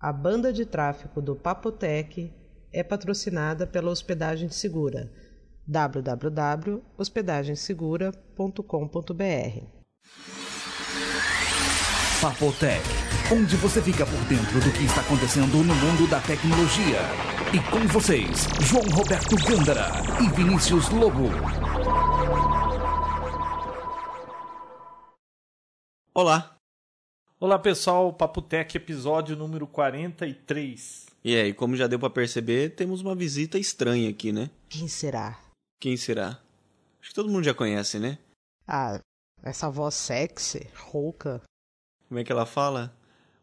A banda de tráfego do Papotec é patrocinada pela Hospedagem Segura www.hospedagensegura.com.br. Papotec, onde você fica por dentro do que está acontecendo no mundo da tecnologia. E com vocês, João Roberto Gândara e Vinícius Lobo. Olá. Olá pessoal, Papotec episódio número 43. E aí, como já deu pra perceber, temos uma visita estranha aqui, né? Quem será? Quem será? Acho que todo mundo já conhece, né? Ah, essa voz sexy, rouca. Como é que ela fala?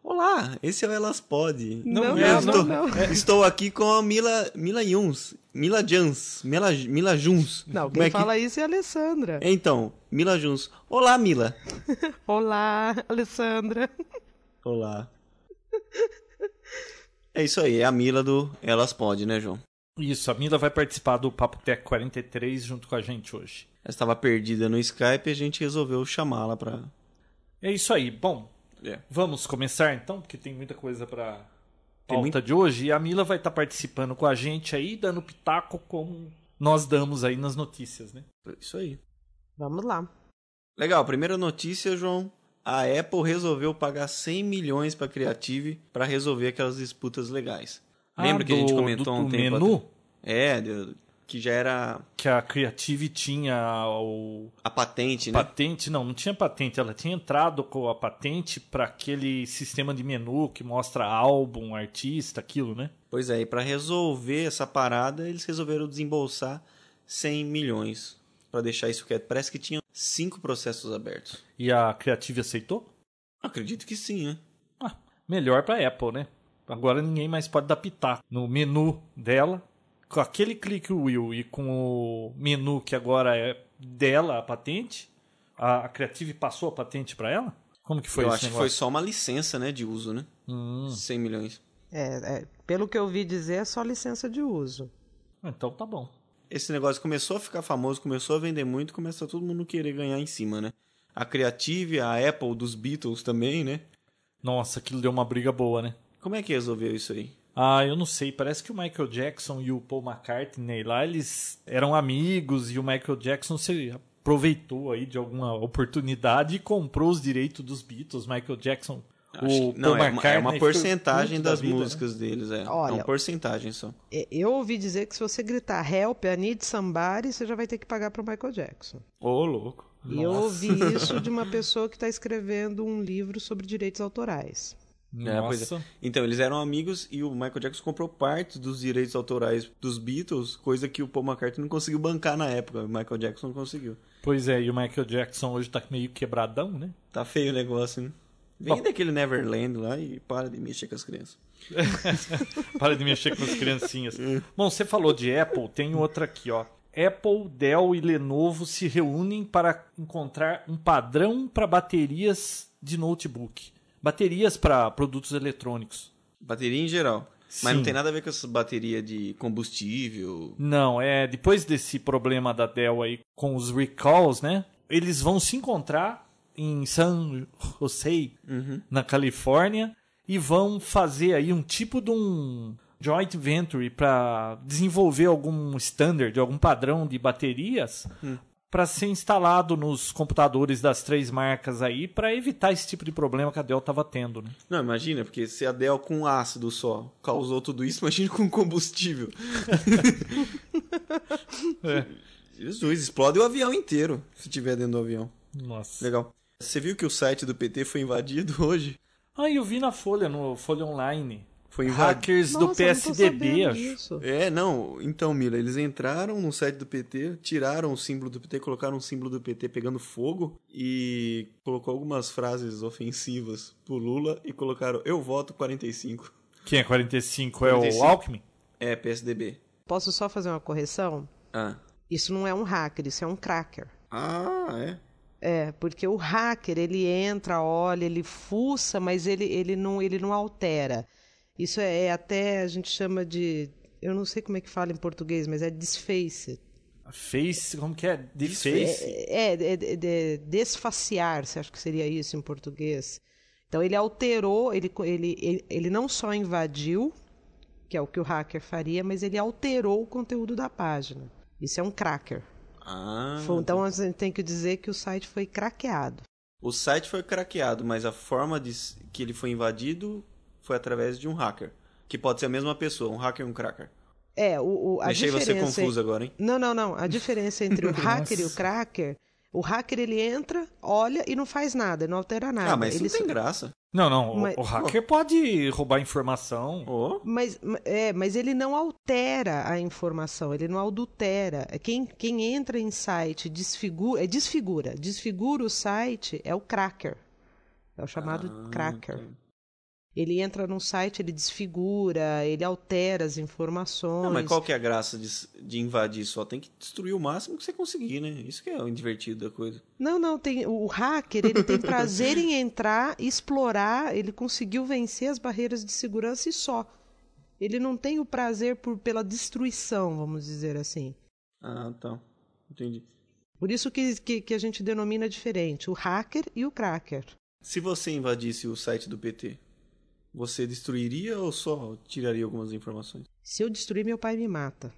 Olá, esse é o Elas Pod. Não, Eu não, estou, não, não. estou aqui com a Mila, Mila Yuns. Mila Jans. Mila, Mila Juns. Não, quem é que- fala isso é a Alessandra. Então, Mila Juns. Olá, Mila. Olá, Alessandra. Olá. É isso aí, é a Mila do Elas Pod, né, João? Isso, a Mila vai participar do Papotec 43 junto com a gente hoje. Ela estava perdida no Skype e a gente resolveu chamá-la pra... É isso aí. Bom, É. vamos começar então, porque tem muita coisa pra Tem pauta muito- de hoje. E a Mila vai estar participando com a gente aí, dando pitaco como nós damos aí nas notícias, né? Isso aí. Vamos lá. Legal, primeira notícia, João. A Apple resolveu pagar 100 milhões para Creative para resolver aquelas disputas legais. Lembra Ah, que a gente do- comentou do, há um do tempo menu? É, que já era que a Creative tinha o a patente, né? patente, não, não tinha patente, ela tinha entrado com a patente para aquele sistema de menu que mostra álbum, artista, aquilo, né? Pois é, e para resolver essa parada, eles resolveram desembolsar 100 milhões para deixar isso quieto. Parece que tinham cinco processos abertos. E a Creative aceitou? Acredito que sim, né? Ah, melhor para Apple, né? Agora ninguém mais pode dar pitaco no menu dela. Com aquele click wheel e com o menu que agora é dela, a patente, a, a Creative passou a patente para ela? Como que foi Eu esse acho que foi negócio? só uma licença, né, de uso, né? Hum, 100 milhões. É, é, pelo que eu ouvi dizer, é só licença de uso. então tá bom. esse negócio começou a ficar famoso, começou a vender muito, começa todo mundo querer ganhar em cima, né? A Creative, a Apple dos Beatles também, né? Nossa, aquilo deu uma briga boa, né? Como é que resolveu isso aí? Ah, eu não sei. Parece que o Michael Jackson e o Paul McCartney lá, eles eram amigos e o Michael Jackson se aproveitou aí de alguma oportunidade e comprou os direitos dos Beatles. Michael Jackson, Acho o que- não, Paul é uma, é uma porcentagem da das né? músicas deles, é. Olha, é uma porcentagem só. Eu ouvi dizer que se você gritar help, I need somebody, você já vai ter que pagar pro Michael Jackson. Ô, louco. E eu ouvi isso de uma pessoa que está escrevendo um livro sobre direitos autorais. É, é. Nossa. Então, eles eram amigos e o Michael Jackson comprou parte dos direitos autorais dos Beatles, coisa que o Paul McCartney não conseguiu bancar na época. O Michael Jackson conseguiu. Pois é, e o Michael Jackson hoje tá meio quebradão, né? Tá feio o negócio, né? Vem Bom. daquele Neverland lá e para de mexer com as crianças. Para de mexer com as criancinhas. Bom, você falou de Apple, tem outra aqui, ó. Apple, Dell e Lenovo se reúnem para encontrar um padrão para baterias de notebook. Baterias para produtos eletrônicos. Bateria em geral. Mas Sim. não tem nada a ver com essa bateria de combustível. Não, é depois desse problema da Dell aí com os recalls, né? Eles vão se encontrar em San Jose, na Califórnia, e vão fazer aí um tipo de um joint venture para desenvolver algum standard, algum padrão de baterias para ser instalado nos computadores das três marcas aí para evitar esse tipo de problema que a Dell estava tendo, né? Não, imagina, porque se a Dell com ácido só causou tudo isso, imagina com combustível. É. Jesus, explode o avião inteiro se tiver dentro do avião. Nossa. Legal. Você viu que o site do PT foi invadido hoje? Ah, eu vi na Folha, no Folha Online. Foi. Hackers do Nossa, tô PSDB, acho. disso. É, não. Então, Mila, eles entraram no site do PT, tiraram o símbolo do PT, colocaram o símbolo do PT pegando fogo e colocou algumas frases ofensivas pro Lula e colocaram eu voto 45. Quem é 45? É 45. o Alckmin? É, PSDB. Posso só fazer uma correção? Ah. Isso não é um hacker, isso é um cracker. Ah, é? É, porque o hacker, ele entra, olha, ele fuça, mas ele, ele, não, ele não altera. Isso é, é até, a gente chama de. Eu não sei como é que fala em português, mas é desface. Face, como que é? Deface? É, é, é, é, é desfaciar, você acha que seria isso em português? Então ele alterou, ele, ele, ele, não só invadiu, que é o que o hacker faria, mas ele alterou o conteúdo da página. Isso é um cracker. Ah. Foi- então a gente tem que dizer que o site foi craqueado. O site foi craqueado, mas a forma de que ele foi invadido foi através de um hacker. Que pode ser a mesma pessoa, um hacker e um cracker. É, o, o, a Deixei você diferença... confuso agora, hein? Não, não, não. A diferença entre o hacker e o cracker, o hacker ele entra, olha e não faz nada, não altera nada. Ah, mas isso ele não tem graça. Não, não. o- Mas- o, hacker pode roubar informação. Oh. Mas, é, mas ele não altera a informação, ele não adultera. Quem, quem entra em site desfigura, é desfigura, desfigura o site é o cracker. É o chamado Ah, cracker. tá. Ele entra num site, ele desfigura, ele altera as informações. Não, mas qual que é a graça de, de invadir? Só tem que destruir o máximo que você conseguir, né? Isso que é o divertido da coisa. Não, não, tem o hacker, ele tem prazer em entrar, explorar, ele conseguiu vencer as barreiras de segurança e só. Ele não tem o prazer por, pela destruição, vamos dizer assim. Ah, tá. Entendi. Por isso que, que, que a gente denomina diferente, o hacker e o cracker. Se você invadisse o site do PT, você destruiria ou só tiraria algumas informações? Se eu destruir, meu pai me mata.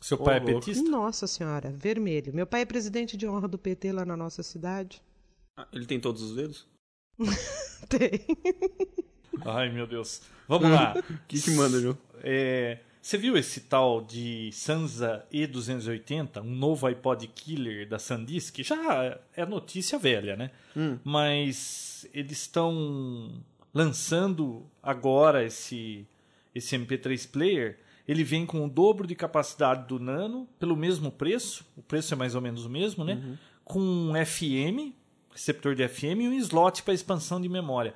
Seu pai é louco. petista? Nossa senhora, vermelho. Meu pai é presidente de honra do PT lá na nossa cidade. Ah, ele tem todos os dedos? Tem. Ai, meu Deus. Vamos lá. O que, que manda, João? É, você viu esse tal de Sansa E280, um novo iPod killer da SanDisk? Já é notícia velha, né? Hum. Mas eles estão lançando agora esse, esse MP3 player. Ele vem com o dobro de capacidade do Nano, pelo mesmo preço. O preço é mais ou menos o mesmo, né? Com um FM, receptor de FM e um slot para expansão de memória.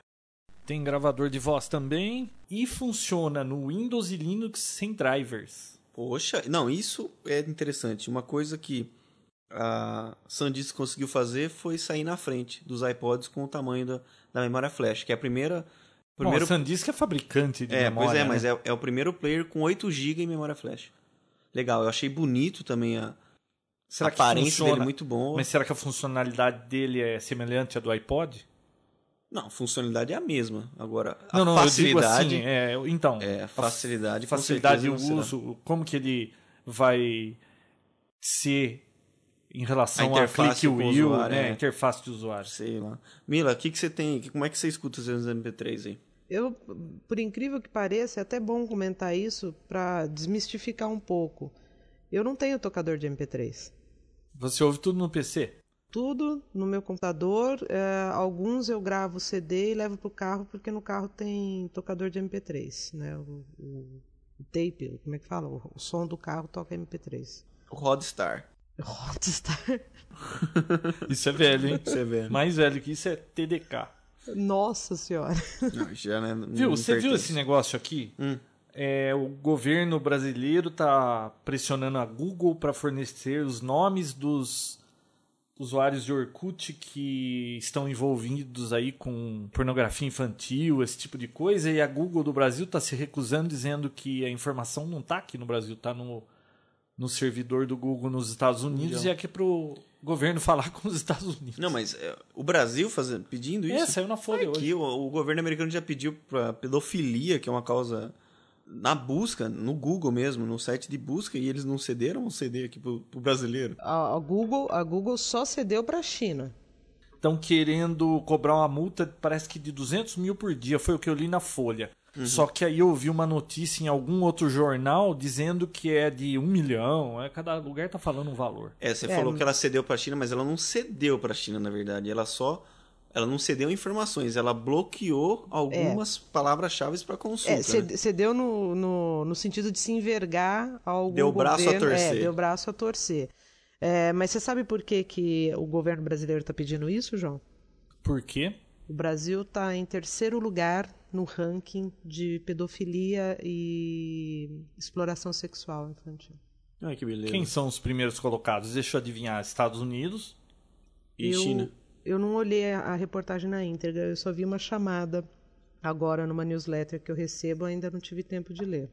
Tem gravador de voz também e funciona no Windows e Linux sem drivers. Poxa, não, isso é interessante. Uma coisa que a SanDisk conseguiu fazer foi sair na frente dos iPods com o tamanho da, da memória flash, que é a primeira... Primeiro... Bom, a SanDisk é fabricante de é, memória. pois é, né? mas é, é o primeiro player com 8 GB em memória flash. Legal, eu achei bonito também a, será a aparência funciona... dele muito bom. Mas será que a funcionalidade dele é semelhante à do iPod? Não, a funcionalidade é a mesma. Agora, a Não, não, facilidade... assim, é, então, É, facilidade, facilidade não será. uso, como que ele vai ser em relação A a interface click wheel, usuário, né, é. interface de usuário. Sei lá. Mila, o que, que você tem? Como é que você escuta os seus MP3 aí? Eu, por incrível que pareça, é até bom comentar isso para desmistificar um pouco. Eu não tenho tocador de MP3. Você ouve tudo no PC? Tudo no meu computador. é, alguns eu gravo CD e levo pro carro porque no carro tem tocador de MP3, né? O, o- o tape, como é que fala? O, o som do carro toca MP3. O Rodstar. Rodstar. Isso é velho, hein? Você vê. né? Mais velho que isso é TDK. Nossa senhora. Não, já, né, não Viu? Você viu esse negócio aqui? Hum. É, o governo brasileiro tá pressionando a Google para fornecer os nomes dos usuários de Orkut que estão envolvidos aí com pornografia infantil, esse tipo de coisa, e a Google do Brasil está se recusando, dizendo que a informação não está aqui no Brasil, está no, no servidor do Google nos Estados Unidos Legal. e é aqui pro governo falar com os Estados Unidos. Não, mas é, o Brasil fazendo, pedindo isso? É, saiu na Folha hoje. Aqui, o, o governo americano já pediu pra pedofilia, que é uma causa na busca, no Google mesmo, no site de busca, e eles não cederam o CD aqui pro, pro brasileiro. A, a Google, a Google só cedeu para a China. estão querendo cobrar uma multa, parece que de 200 mil por dia, foi o que eu li na Folha. Só que aí eu vi uma notícia em algum outro jornal dizendo que é de um milhão. É, cada lugar tá falando um valor. É, você É, falou que ela cedeu pra China, mas ela não cedeu pra China, na verdade. Ela só. Ela não cedeu informações, ela bloqueou algumas palavras-chave pra consulta. É, né? ced- cedeu no, no, no sentido de se envergar ao algum Deu braço a governo. torcer. É, deu braço a torcer. É, mas você sabe por que, que o governo brasileiro está pedindo isso, João? Por quê? O Brasil está em terceiro lugar no ranking de pedofilia e exploração sexual infantil. Ai, que beleza. Quem são os primeiros colocados? Deixa eu adivinhar. Estados Unidos. E eu, China? Eu não olhei a, reportagem na íntegra, eu só vi uma chamada agora numa newsletter que eu recebo, ainda não tive tempo de ler.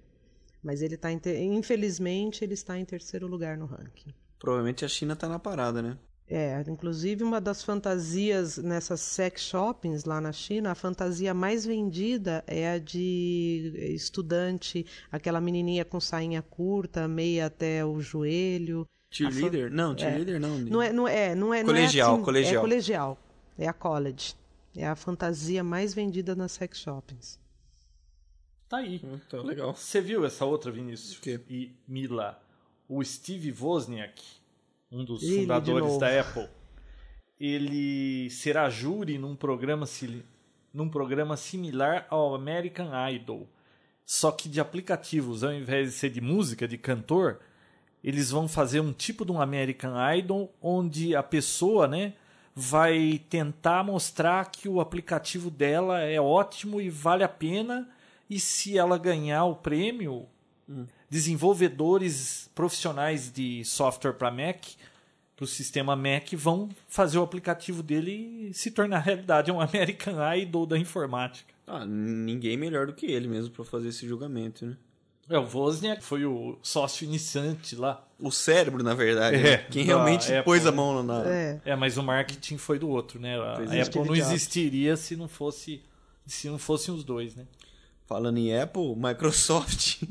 Mas ele está, infelizmente, ele está em terceiro lugar no ranking. Provavelmente a China tá na parada, né? É, inclusive uma das fantasias nessas sex shoppings lá na China, a fantasia mais vendida é a de estudante, aquela menininha com sainha curta, meia até o joelho. Cheerleader? Fan... Não, cheerleader é. não. Não é, não é, não é. Colegial, não é assim, colegial. É colegial. É a college. É a fantasia mais vendida nas sex shoppings. Tá aí. Tá legal. Você viu essa outra, Vinícius? O quê? E Mila, o Steve Wozniak, um dos Ele fundadores da Apple, ele será júri num programa, num programa similar ao American Idol. Só que de aplicativos, ao invés de ser de música, de cantor, eles vão fazer um tipo de um American Idol onde a pessoa, né, vai tentar mostrar que o aplicativo dela é ótimo e vale a pena e se ela ganhar o prêmio, desenvolvedores profissionais de software para Mac, para o sistema Mac, vão fazer o aplicativo dele se tornar realidade. É um American Idol da informática. Ah, ninguém melhor do que ele mesmo pra fazer esse julgamento, né? É, o Wozniak foi o sócio iniciante lá. O cérebro, na verdade. É, né? Quem realmente Apple, pôs a mão na. É. É, mas o marketing foi do outro, né? A. Apple não existiria se não fosse se não fossem os dois, né? Falando em Apple, Microsoft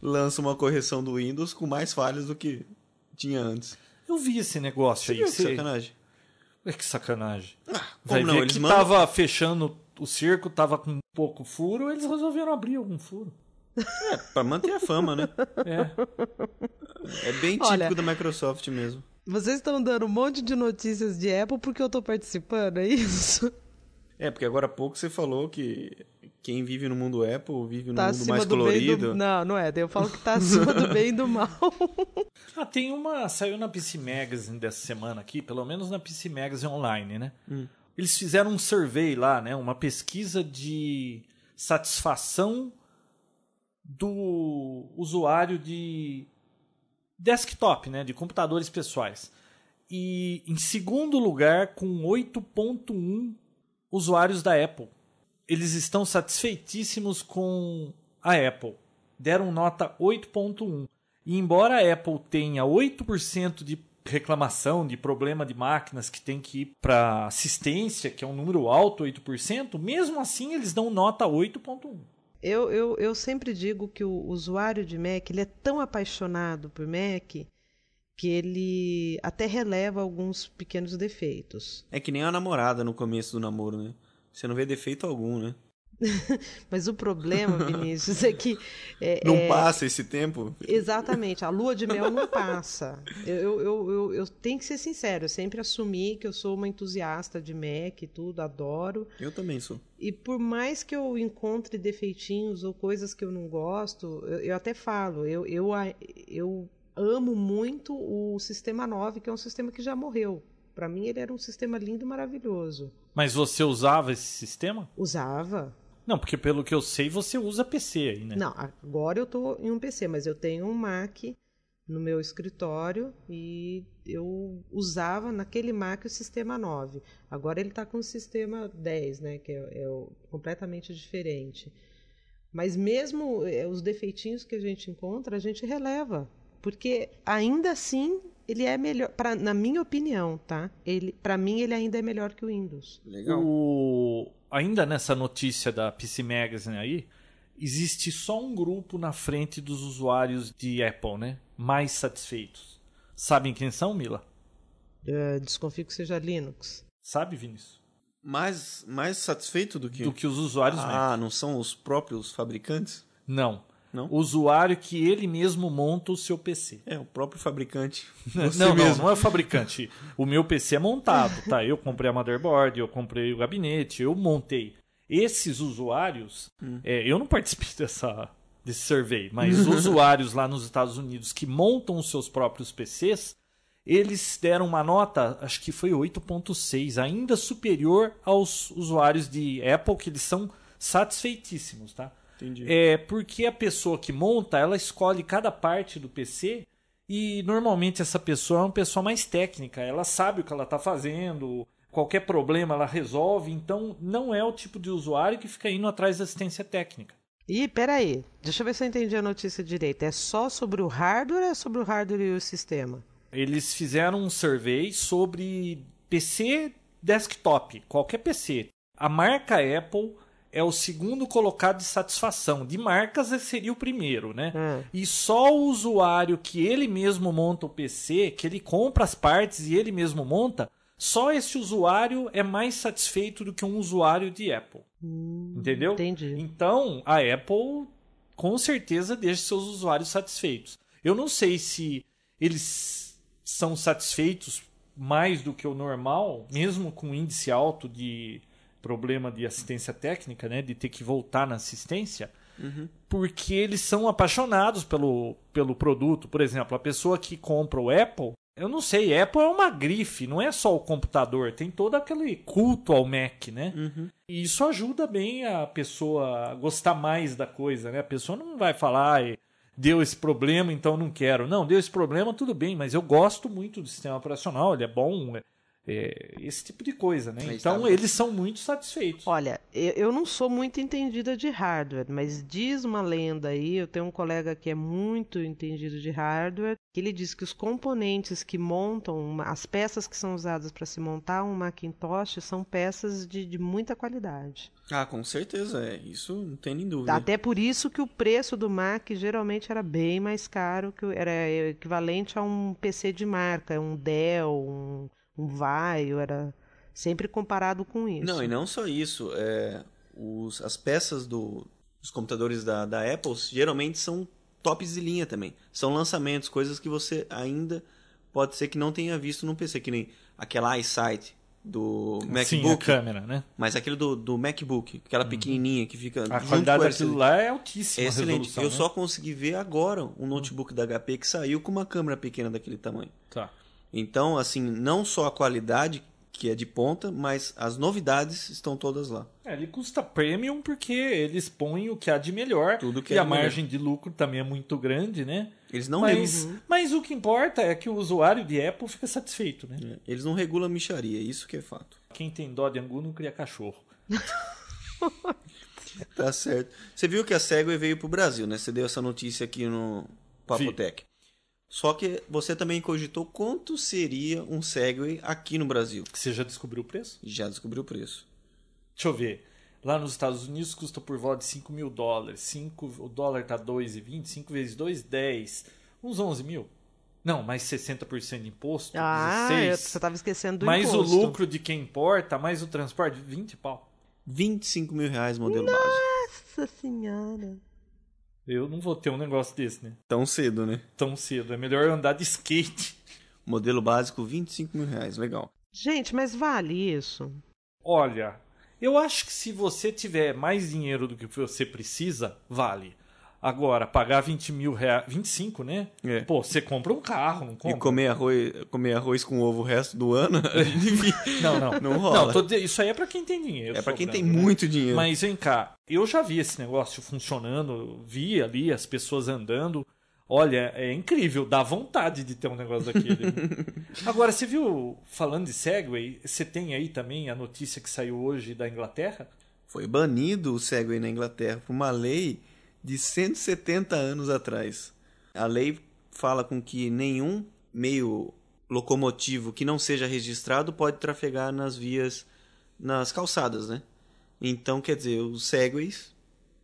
lança uma correção do Windows com mais falhas do que tinha antes. Eu vi esse negócio Você aí. viu que sacanagem? É que sacanagem. Como Vai não? ver Eles que mandam- tava fechando o cerco, tava com pouco furo, eles resolveram abrir algum furo. É, pra manter a fama, né? É. É bem típico Olha- da Microsoft mesmo. Vocês estão dando um monte de notícias de Apple porque eu tô participando, é isso? É, porque agora há pouco você falou que quem vive no mundo Apple vive no Tá mundo mais colorido. do... Não, não é. Eu falo que tá acima do bem e do mal. Ah, tem uma. Saiu na PC Magazine dessa semana aqui, pelo menos na PC Magazine online, né? Eles fizeram um survey lá, né? Uma pesquisa de satisfação do usuário de desktop, né? De computadores pessoais. E em segundo lugar, com 8.1 usuários da Apple. Eles estão satisfeitíssimos com a Apple. Deram nota 8.1. E embora a Apple tenha 8% de reclamação, de problema de máquinas que tem que ir para assistência, que é um número alto, 8%, mesmo assim eles dão nota 8.1. Eu, eu, eu sempre digo que o usuário de Mac ele é tão apaixonado por Mac que ele até releva alguns pequenos defeitos. É que nem a namorada no começo do namoro, né? Você não vê defeito algum, né? Mas o problema, Vinícius, é que. é- Não é- passa esse tempo. Exatamente, a lua de mel não passa. Eu, eu, eu, eu, eu tenho que ser sincero, eu sempre assumi que eu sou uma entusiasta de Mac e tudo, adoro. Eu também sou. E por mais que eu encontre defeitinhos ou coisas que eu não gosto, eu, eu até falo, eu, eu, eu amo muito o sistema 9, que é um sistema que já morreu. Para mim ele era um sistema lindo e maravilhoso. Mas você usava esse sistema? Usava. Não, porque pelo que eu sei, você usa PC aí, né? Não, agora eu tô em um PC, mas eu tenho um Mac no meu escritório e eu usava naquele Mac o sistema 9. Agora ele está com o sistema 10, né, que é, é completamente diferente. Mas mesmo eh, os defeitinhos que a gente encontra, a gente releva, porque ainda assim ele é melhor, pra, na minha opinião, tá? Ele, para mim ele ainda é melhor que o Windows. Legal. O... Ainda nessa notícia da PC Magazine aí, existe só um grupo na frente dos usuários de Apple, né? Mais satisfeitos. Sabem quem são, Mila? Eh, desconfio que seja Linux. Sabe, Vinícius? Mais, mais satisfeito do que. Do que os usuários Mac. Ah, não são os próprios fabricantes? Não. Não? O usuário que ele mesmo monta o seu PC. É, o próprio fabricante. não, Você não, mesmo. não é o fabricante. O meu PC é montado, tá? Eu comprei a motherboard, eu comprei o gabinete, eu montei. Esses usuários, Hum. é, eu não participei dessa, desse survey, mas os usuários lá nos Estados Unidos que montam os seus próprios PCs, eles deram uma nota, acho que foi 8.6, ainda superior aos usuários de Apple, que eles são satisfeitíssimos, tá? Entendi. É porque a pessoa que monta, ela escolhe cada parte do PC e normalmente essa pessoa é uma pessoa mais técnica, ela sabe o que ela está fazendo, qualquer problema ela resolve, então não é o tipo de usuário que fica indo atrás da assistência técnica. Ih, peraí. Deixa eu ver se eu entendi a notícia direito. É só sobre o hardware ou é sobre o hardware e o sistema? eles fizeram um survey sobre PC desktop, qualquer PC. A marca Apple é o segundo colocado de satisfação. De marcas seria o primeiro, né? Hum. E só o usuário que ele mesmo monta o PC, que ele compra as partes e ele mesmo monta, só esse usuário é mais satisfeito do que um usuário de Apple. Entendeu? entendi. Então, a Apple com certeza deixa seus usuários satisfeitos. Eu não sei se eles são satisfeitos mais do que o normal, mesmo com índice alto de problema de assistência técnica, né, de ter que voltar na assistência, porque eles são apaixonados pelo, pelo produto. Por exemplo, a pessoa que compra o Apple, eu não sei, Apple é uma grife, não é só o computador, tem todo aquele culto ao Mac, né? E isso ajuda bem a pessoa a gostar mais da coisa, né? A pessoa não vai falar, "Ai, deu esse problema, então não quero. Não, deu esse problema, tudo bem, mas eu gosto muito do sistema operacional, ele é bom, é- esse tipo de coisa, né? Mas Então tá- eles são muito satisfeitos. Olha, eu, eu não sou muito entendida de hardware, mas diz uma lenda aí, eu tenho um colega que é muito entendido de hardware, que ele diz que os componentes que montam, uma- as peças que são usadas para se montar um Macintosh são peças de, de muita qualidade. Ah, com certeza, é. Isso não tem nem dúvida. Até por isso que o preço do Mac geralmente era bem mais caro, que era equivalente a um PC de marca, um Dell, um, um Vaio, era sempre comparado com isso. Não, e não só isso. É, os, as peças do, dos computadores da, da Apple geralmente são tops de linha também. São lançamentos, coisas que você ainda pode ser que não tenha visto no PC, que nem aquela iSight do Sim, a MacBook. câmera, né? mas aquele do, do MacBook, aquela pequenininha que fica. A qualidade daquilo lá é altíssima. É excelente. resolução, Eu né? só consegui ver agora um notebook da HP que saiu com uma câmera pequena daquele tamanho. Tá. Então, assim, não só a qualidade, que é de ponta, mas as novidades estão todas lá. É, ele custa premium porque eles põem o que há de melhor. Tudo que e é a de melhor. margem de lucro também é muito grande, né? Eles não, mas, regulam, mas o que importa é que o usuário de Apple fica satisfeito, né? eles não regulam a micharia, isso que é fato. Quem tem dó de angu não cria cachorro. Tá certo. Você viu que a Segway veio pro Brasil, né? Você deu essa notícia aqui no Papotec. Só que você também cogitou quanto seria um Segway aqui no Brasil. Você já descobriu o preço? Já descobriu o preço. Deixa eu ver. Lá nos Estados Unidos custa por volta de 5 mil dólares. 5, o dólar tá 2,20. 5 vezes 2, 10. Uns 11 mil. Não, mais 60% de imposto. Ah, eu- 16. você estava esquecendo do mais imposto. o lucro de quem importa, mais o transporte, 20 pau. 25 mil reais modelo básico. Nossa senhora. Eu não vou ter um negócio desse, né? Tão cedo, né? Tão cedo. É melhor eu andar de skate. Modelo básico, 25 mil reais. Legal. Gente, mas vale isso? Olha, eu acho que se você tiver mais dinheiro do que você precisa, vale. Agora, pagar 20 mil reais. 25, né? É. Pô, você compra um carro, não compra? E comer arroz, comer arroz com ovo o resto do ano, Não, não. Não rola. de- isso aí é pra quem tem dinheiro. é pra quem tem né? muito dinheiro. Mas vem cá, eu já vi esse negócio funcionando, vi ali as pessoas andando. Olha, é incrível, dá vontade de ter um negócio daquele. Agora, você viu, falando de Segway, você tem aí também a notícia que saiu hoje da Inglaterra? Foi banido o Segway na Inglaterra por uma lei de 170 anos atrás. A lei fala com que nenhum meio locomotivo que não seja registrado pode trafegar nas vias, nas calçadas, né? Então, quer dizer, os Segways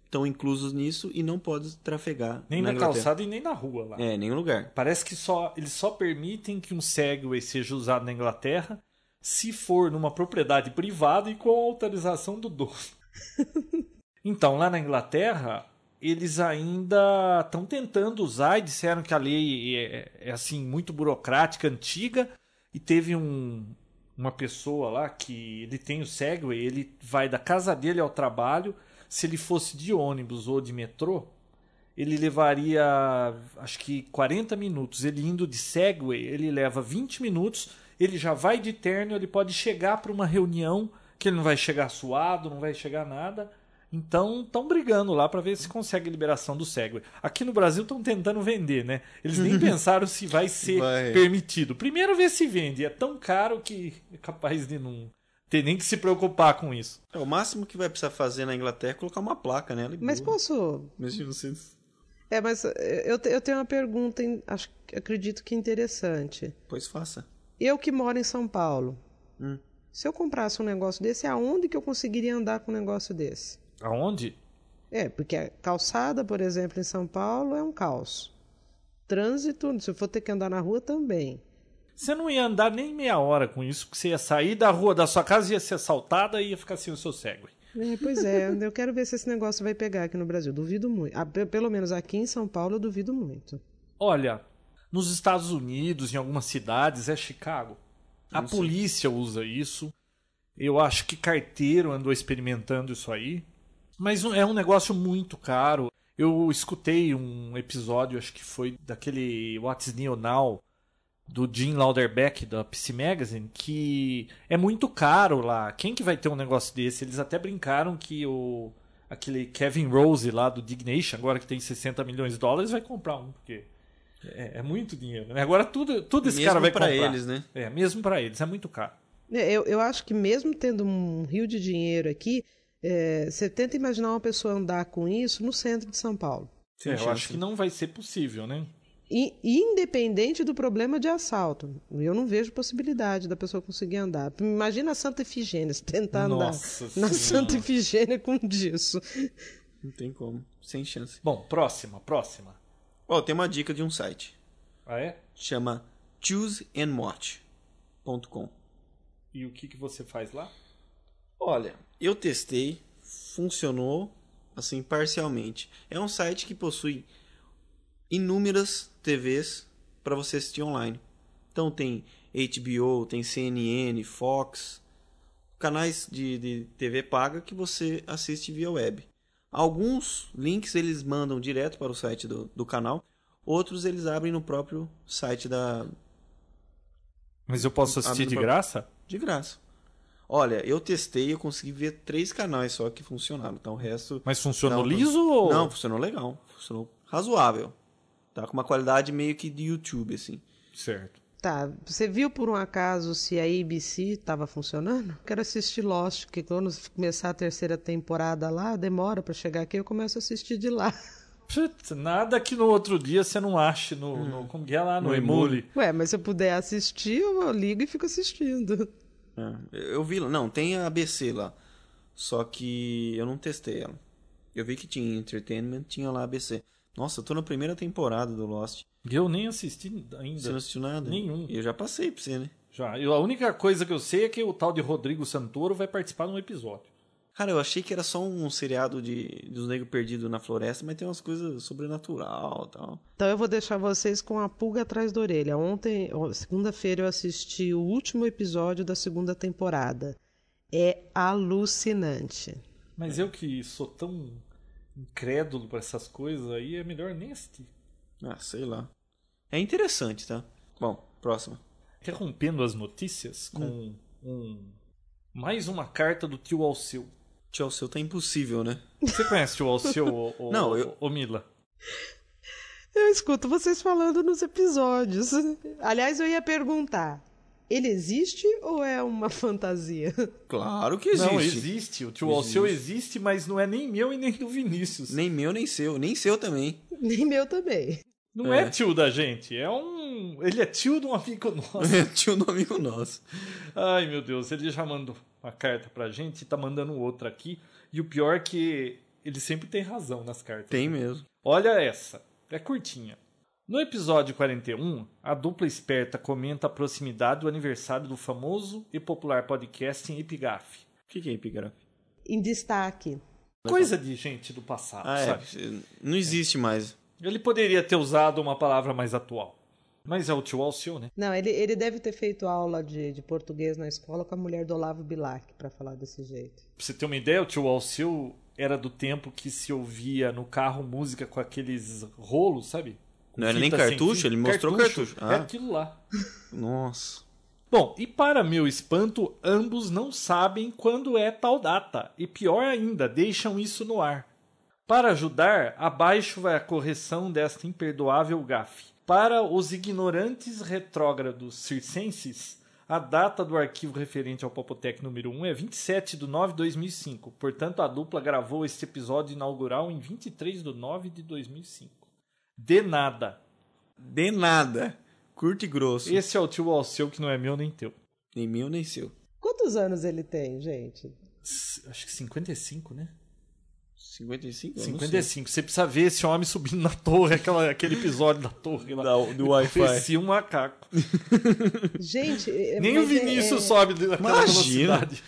estão inclusos nisso e não podem trafegar Nem na, Inglaterra. calçada e nem na rua lá. É, nenhum lugar. Parece que só eles só permitem que um Segway seja usado na Inglaterra se for numa propriedade privada e com a autorização do dono. então, lá na Inglaterra, eles ainda estão tentando usar e disseram que a lei é, é, assim muito burocrática, antiga, e teve um, uma pessoa lá que ele tem o Segway, ele vai da casa dele ao trabalho, se ele fosse de ônibus ou de metrô, ele levaria acho que 40 minutos. Ele indo de Segway, ele leva 20 minutos, ele já vai de terno, ele pode chegar para uma reunião que ele não vai chegar suado, não vai chegar nada. Então estão brigando lá para ver se consegue a liberação do Segway. Aqui no Brasil estão tentando vender, né? Eles nem pensaram se vai ser Vai. permitido. Primeiro ver se vende. É tão caro que é capaz de não ter nem que se preocupar com isso. É, o máximo que vai precisar fazer na Inglaterra é colocar uma placa nela. e Mas boa. posso. Mas se você- É, mas eh, eu, te- eu tenho uma pergunta, em- acho, acredito que interessante. Pois faça. Eu que moro em São Paulo, Hum. se eu comprasse um negócio desse, aonde que eu conseguiria andar com um negócio desse? Aonde? É, porque a calçada, por exemplo, em São Paulo é um caos. Trânsito, se eu for ter que andar na rua, também. Você não ia andar nem meia hora com isso, porque você ia sair da rua da sua casa, ia ser assaltada e ia ficar sem o seu Segway. É, pois é, eu quero ver se esse negócio vai pegar aqui no Brasil. Duvido muito. Ah, pe- pelo menos aqui em São Paulo, eu duvido muito. Olha, nos Estados Unidos, em algumas cidades, é Chicago. A polícia usa isso. Eu acho que carteiro andou experimentando isso aí. Mas é um negócio muito caro. Eu escutei um episódio, acho que foi daquele What's New Now, do Jim Lauderbeck da PC Magazine, que é muito caro lá. Quem que vai ter um negócio desse? Eles até brincaram que o aquele Kevin Rose lá do Dignation, agora que tem 60 milhões de dólares, vai comprar um, porque é, é muito dinheiro. Né? Agora tudo, tudo esse Mesmo cara vai pra comprar. eles, né? É, mesmo pra eles, é muito caro. É, Eu, eu acho que mesmo tendo um rio de dinheiro aqui, é, você tenta imaginar uma pessoa andar com isso no centro de São Paulo. Sem É, eu acho que não vai ser possível, né? Independente do problema de assalto. Eu não vejo possibilidade da pessoa conseguir andar. Imagina a Santa Efigênia, se tentar Nossa andar na Senhora. Santa Efigênia com disso. Não tem como. Sem chance. Bom, próxima, próxima. Ó, tem uma dica de um site. Ah, é? Chama chooseandwatch.com. E o que, que você faz lá? Olha, eu testei, funcionou assim parcialmente. É um site que possui inúmeras TVs para você assistir online. Então tem HBO, tem CNN, Fox, canais de, de TV paga que você assiste via web. Alguns links eles mandam direto para o site do, do canal, outros eles abrem no próprio site da, Mas eu posso assistir de graça? de graça. Olha, eu testei, eu consegui ver três canais só que funcionaram. Então o resto. Mas funcionou Não, liso ou. Não, funcionou legal. Funcionou razoável. Tá com uma qualidade meio que de YouTube, assim. Certo. Tá, você viu por um acaso se a ABC estava funcionando? Quero assistir Lost, porque quando começar a terceira temporada lá, demora para chegar aqui, eu começo a assistir de lá. Putz, nada que no outro dia você não ache no. no como que é lá? No, No Emule. Ué, mas se eu puder assistir, eu ligo e fico assistindo. É, eu vi lá. Não, tem a ABC lá. Só que eu não testei ela. Eu vi que tinha Entertainment, tinha lá a ABC. Nossa, eu tô na primeira temporada do Lost. Eu nem assisti ainda. Você não assistiu nada? Nenhum. Eu já passei pra você, né? Já. Eu, a única coisa que eu sei é que o tal de Rodrigo Santoro vai participar de um episódio. Cara, eu achei que era só um seriado de dos negros perdidos na floresta, mas tem umas coisas sobrenatural e tal. Então eu vou deixar vocês com a pulga atrás da orelha. Ontem, segunda-feira, eu assisti o último episódio da segunda temporada. É alucinante. Mas eu que sou tão incrédulo pra essas coisas aí, é melhor nem assistir. Ah, sei lá. É interessante, tá? Bom, próxima. Interrompendo as notícias com um mais uma carta do tio Alceu. Tchau, seu tá impossível, né? Você conhece o tio Alceu, ô, ô, Não, eu- ô, Mila? Eu escuto vocês falando nos episódios. Aliás, eu ia perguntar: ele existe ou é uma fantasia? Claro que existe. Não, existe. O tio Alceu existe, mas não é nem meu e nem do Vinícius. Nem meu, nem seu. Nem seu também. Nem meu também. Não é. É. tio da gente, é um. Ele é tio de um amigo nosso. Tinha um amigo nosso. Ai, meu Deus, ele já mandou uma carta pra gente e tá mandando outra aqui. E o pior é que ele sempre tem razão nas cartas. Tem mesmo. Olha essa, é curtinha. No episódio 41, a dupla esperta comenta a proximidade do aniversário do famoso e popular podcast em Epigafe. O que que é epigrafe? Em destaque. Coisa de gente do passado, Ah, sabe? é. Não existe mais. Ele poderia ter usado uma palavra mais atual. Mas é o tio Alceu, né? Não, ele, ele deve ter feito aula de, de português na escola com a mulher do Olavo Bilac, pra falar desse jeito. Pra você ter uma ideia, o tio Alceu era do tempo que se ouvia no carro música com aqueles rolos, sabe? Com Não era nem cartucho? Ele mostrou cartucho. É Ah. aquilo lá. Nossa. Bom, e para meu espanto, ambos não sabem quando é tal data. E pior ainda, deixam isso no ar. Para ajudar, abaixo vai a correção desta imperdoável gafe. Para os ignorantes retrógrados circenses, a data do arquivo referente ao Popotec número 1 é 27 de 9 de 2005. Portanto, a dupla gravou este episódio inaugural em 23 de 9 de 2005. De nada. De nada. Curto e grosso. Esse é o tio Alceu que não é meu nem teu. Nem meu, nem seu. Quantos anos ele tem, gente? Acho que 55, né? 55? Eu não 55. Você precisa ver esse homem subindo na torre, aquela, aquele episódio da torre lá. Da- do Wi-Fi. Parecia um macaco. Gente, é- Nem o é- Vinícius é- sobe naquela Imagina. velocidade.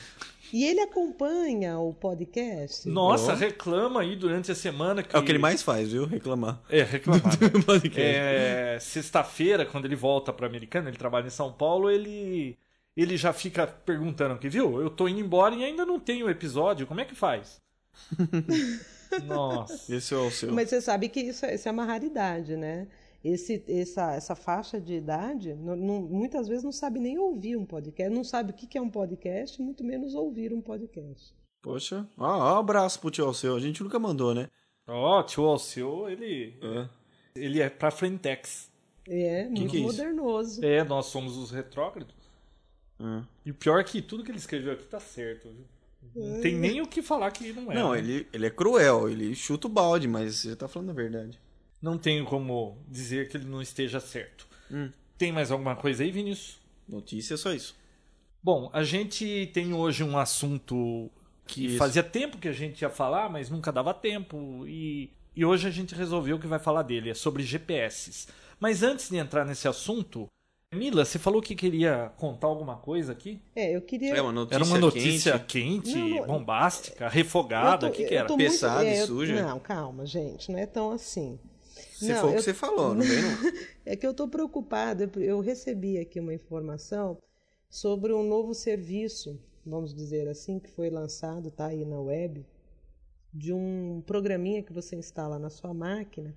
E ele acompanha o podcast? Nossa, Ó. reclama aí durante a semana que. É o que ele mais faz, viu? Reclamar. É, reclamar. né? É, Sexta-feira, quando ele volta para Americana, ele trabalha em São Paulo, ele ele já fica perguntando aqui, viu? Eu tô indo embora e ainda não tenho episódio, como é que faz? Nossa. Esse é o seu. Mas você sabe que isso, é- isso é uma raridade, né? Esse, essa, essa faixa de idade, não- não- muitas vezes não sabe nem ouvir um podcast, não sabe o que é um podcast, muito menos ouvir um podcast. Poxa. Ah, ó, abraço pro tio Alceu. A gente nunca mandou, né? Ó, tio Alceu, ele É. ele é pra Frentex. É, muito que é modernoso. É, nós somos os retrógrados. É. E o pior é que tudo que ele escreveu aqui tá certo, viu? Não tem nem o que falar que não é. Não, né? ele, ele é cruel, ele chuta o balde, mas você tá falando a verdade. Não tenho como dizer que ele não esteja certo. Hum. Tem mais alguma coisa aí, Vinícius? Notícia é só isso. Bom, a gente tem hoje um assunto que Isso. fazia tempo que a gente ia falar, mas nunca dava tempo. E, e hoje a gente resolveu que vai falar dele, é sobre GPS. Mas antes de entrar nesse assunto, Mila, você falou que queria contar alguma coisa aqui? É, eu queria. É uma notícia Era uma notícia quente. quente, Não, não, bombástica, refogada, o eu que, que eu era? Pesada e é, eu- suja? Não, calma, gente, não é tão assim. Se Não, for o que eu- você falou, não vem não. É que eu estou preocupada. eu- Eu recebi aqui uma informação sobre um novo serviço, vamos dizer assim, que foi lançado, tá aí na web, de um programinha que você instala na sua máquina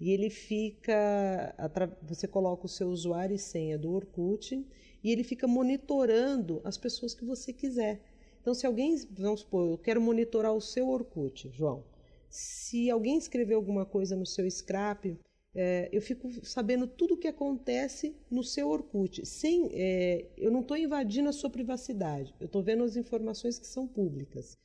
e ele fica, você coloca o seu usuário e senha do Orkut e ele fica monitorando as pessoas que você quiser. Então, se alguém, vamos supor, eu quero monitorar o seu Orkut, João. Se alguém escrever alguma coisa no seu scrap, é, eu fico sabendo tudo o que acontece no seu Orkut. Sem, é, eu não estou invadindo a sua privacidade. Eu estou vendo as informações que são públicas.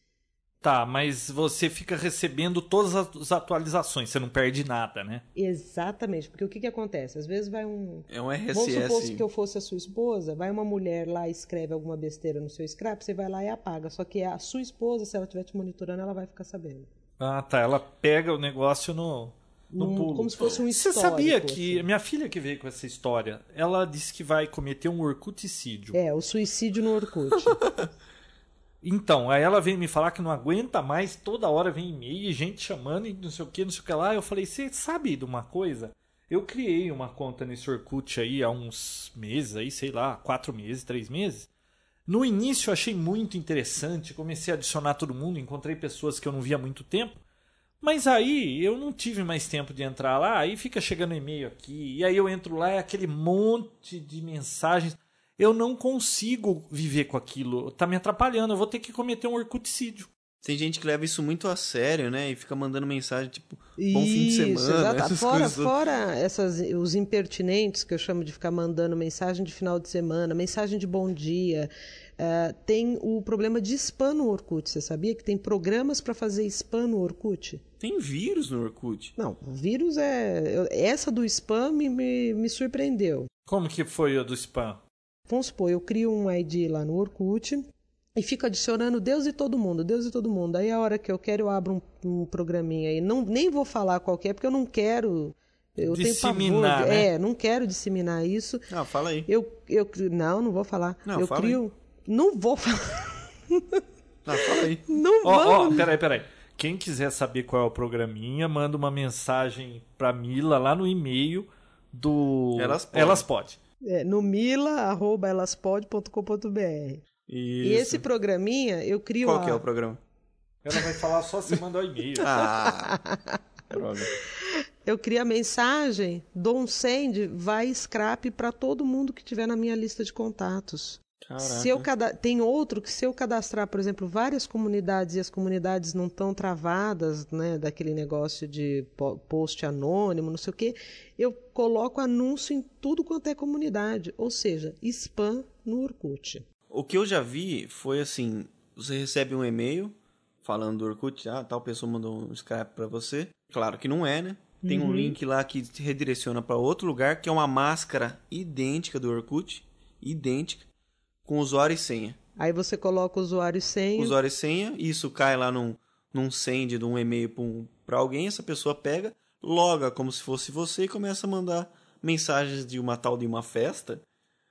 Tá, mas você fica recebendo todas as atualizações, você não perde nada, né? Exatamente, porque o que, que acontece? Às vezes vai um. É um Vamos supor RSS. que eu fosse a sua esposa, vai uma mulher lá e escreve alguma besteira no seu scrap, você vai lá e apaga. Só que a sua esposa, se ela estiver te monitorando, ela vai ficar sabendo. Ah, tá. Ela pega o negócio no, no Num- pulo. como se fosse um Você histórico, sabia que assim. minha filha que veio com essa história, ela disse que vai cometer um orcuticídio. É, o suicídio no Orkut. Então, aí ela veio me falar que não aguenta mais, toda hora vem e-mail, gente chamando e não sei o que, não sei o que lá. Eu falei, você sabe de uma coisa? Eu criei uma conta nesse Orkut aí há uns meses, aí, sei lá, quatro meses, três meses. No início eu achei muito interessante, comecei a adicionar todo mundo, encontrei pessoas que eu não via há muito tempo. Mas aí eu não tive mais tempo de entrar lá, aí fica chegando e-mail aqui, e aí eu entro lá, é aquele monte de mensagens. Eu não consigo viver com aquilo, tá me atrapalhando, eu vou ter que cometer um orcuticídio. Tem gente que leva isso muito a sério, né? E fica mandando mensagem tipo, bom fim de Isso, semana, exato. essas Fora, fora essas, os impertinentes que eu chamo de ficar mandando mensagem de final de semana, mensagem de bom dia. eh, tem o problema de spam no Orkut. Você sabia que tem programas para fazer spam no Orkut? Tem vírus no Orkut. Não, o vírus é. eu- Essa do spam me, me, me surpreendeu. Como que foi o do spam? Vamos supor, eu crio um ID lá no Orkut e fico adicionando Deus e todo mundo, Deus e todo mundo. Aí a hora que eu quero, eu abro um, um programinha aí. Não, nem vou falar qual que é, porque eu não quero. Eu Disseminar, tenho pavor. né? É, não quero disseminar isso. Ah, fala aí. Eu, eu não, não vou falar. Não, eu fala crio. Não vou falar. Ah, fala aí. Não ó, vamos. peraí, peraí. Quem quiser saber qual é o programinha, manda uma mensagem pra Mila lá no e-mail do Elas Pode. Elas Pode. É, no mila.elaspod.com.br. E esse programinha eu crio Qual lá. que é o programa? Ela vai falar só você mandar o e-mail. Ah. Eu crio a mensagem, dou um send, vai scrap para todo mundo que tiver na minha lista de contatos. Caraca. Se eu cada... Tem outro que se eu cadastrar, por exemplo, várias comunidades e as comunidades não estão travadas, né, daquele negócio de po- post anônimo, não sei o quê, eu coloco anúncio em tudo quanto é comunidade, ou seja, spam no Orkut. O que eu já vi foi assim: você recebe um e-mail falando do Orkut, ah, tal pessoa mandou um scrap pra você. Claro que não é, né? Tem Uhum. um link lá que te redireciona para outro lugar, que é uma máscara idêntica do Orkut, idêntica, com usuário e senha. Aí você coloca o usuário e senha. Usuário e senha, isso cai lá num, num send de um e-mail para alguém, essa pessoa pega, loga como se fosse você e começa a mandar mensagens de uma tal de uma festa.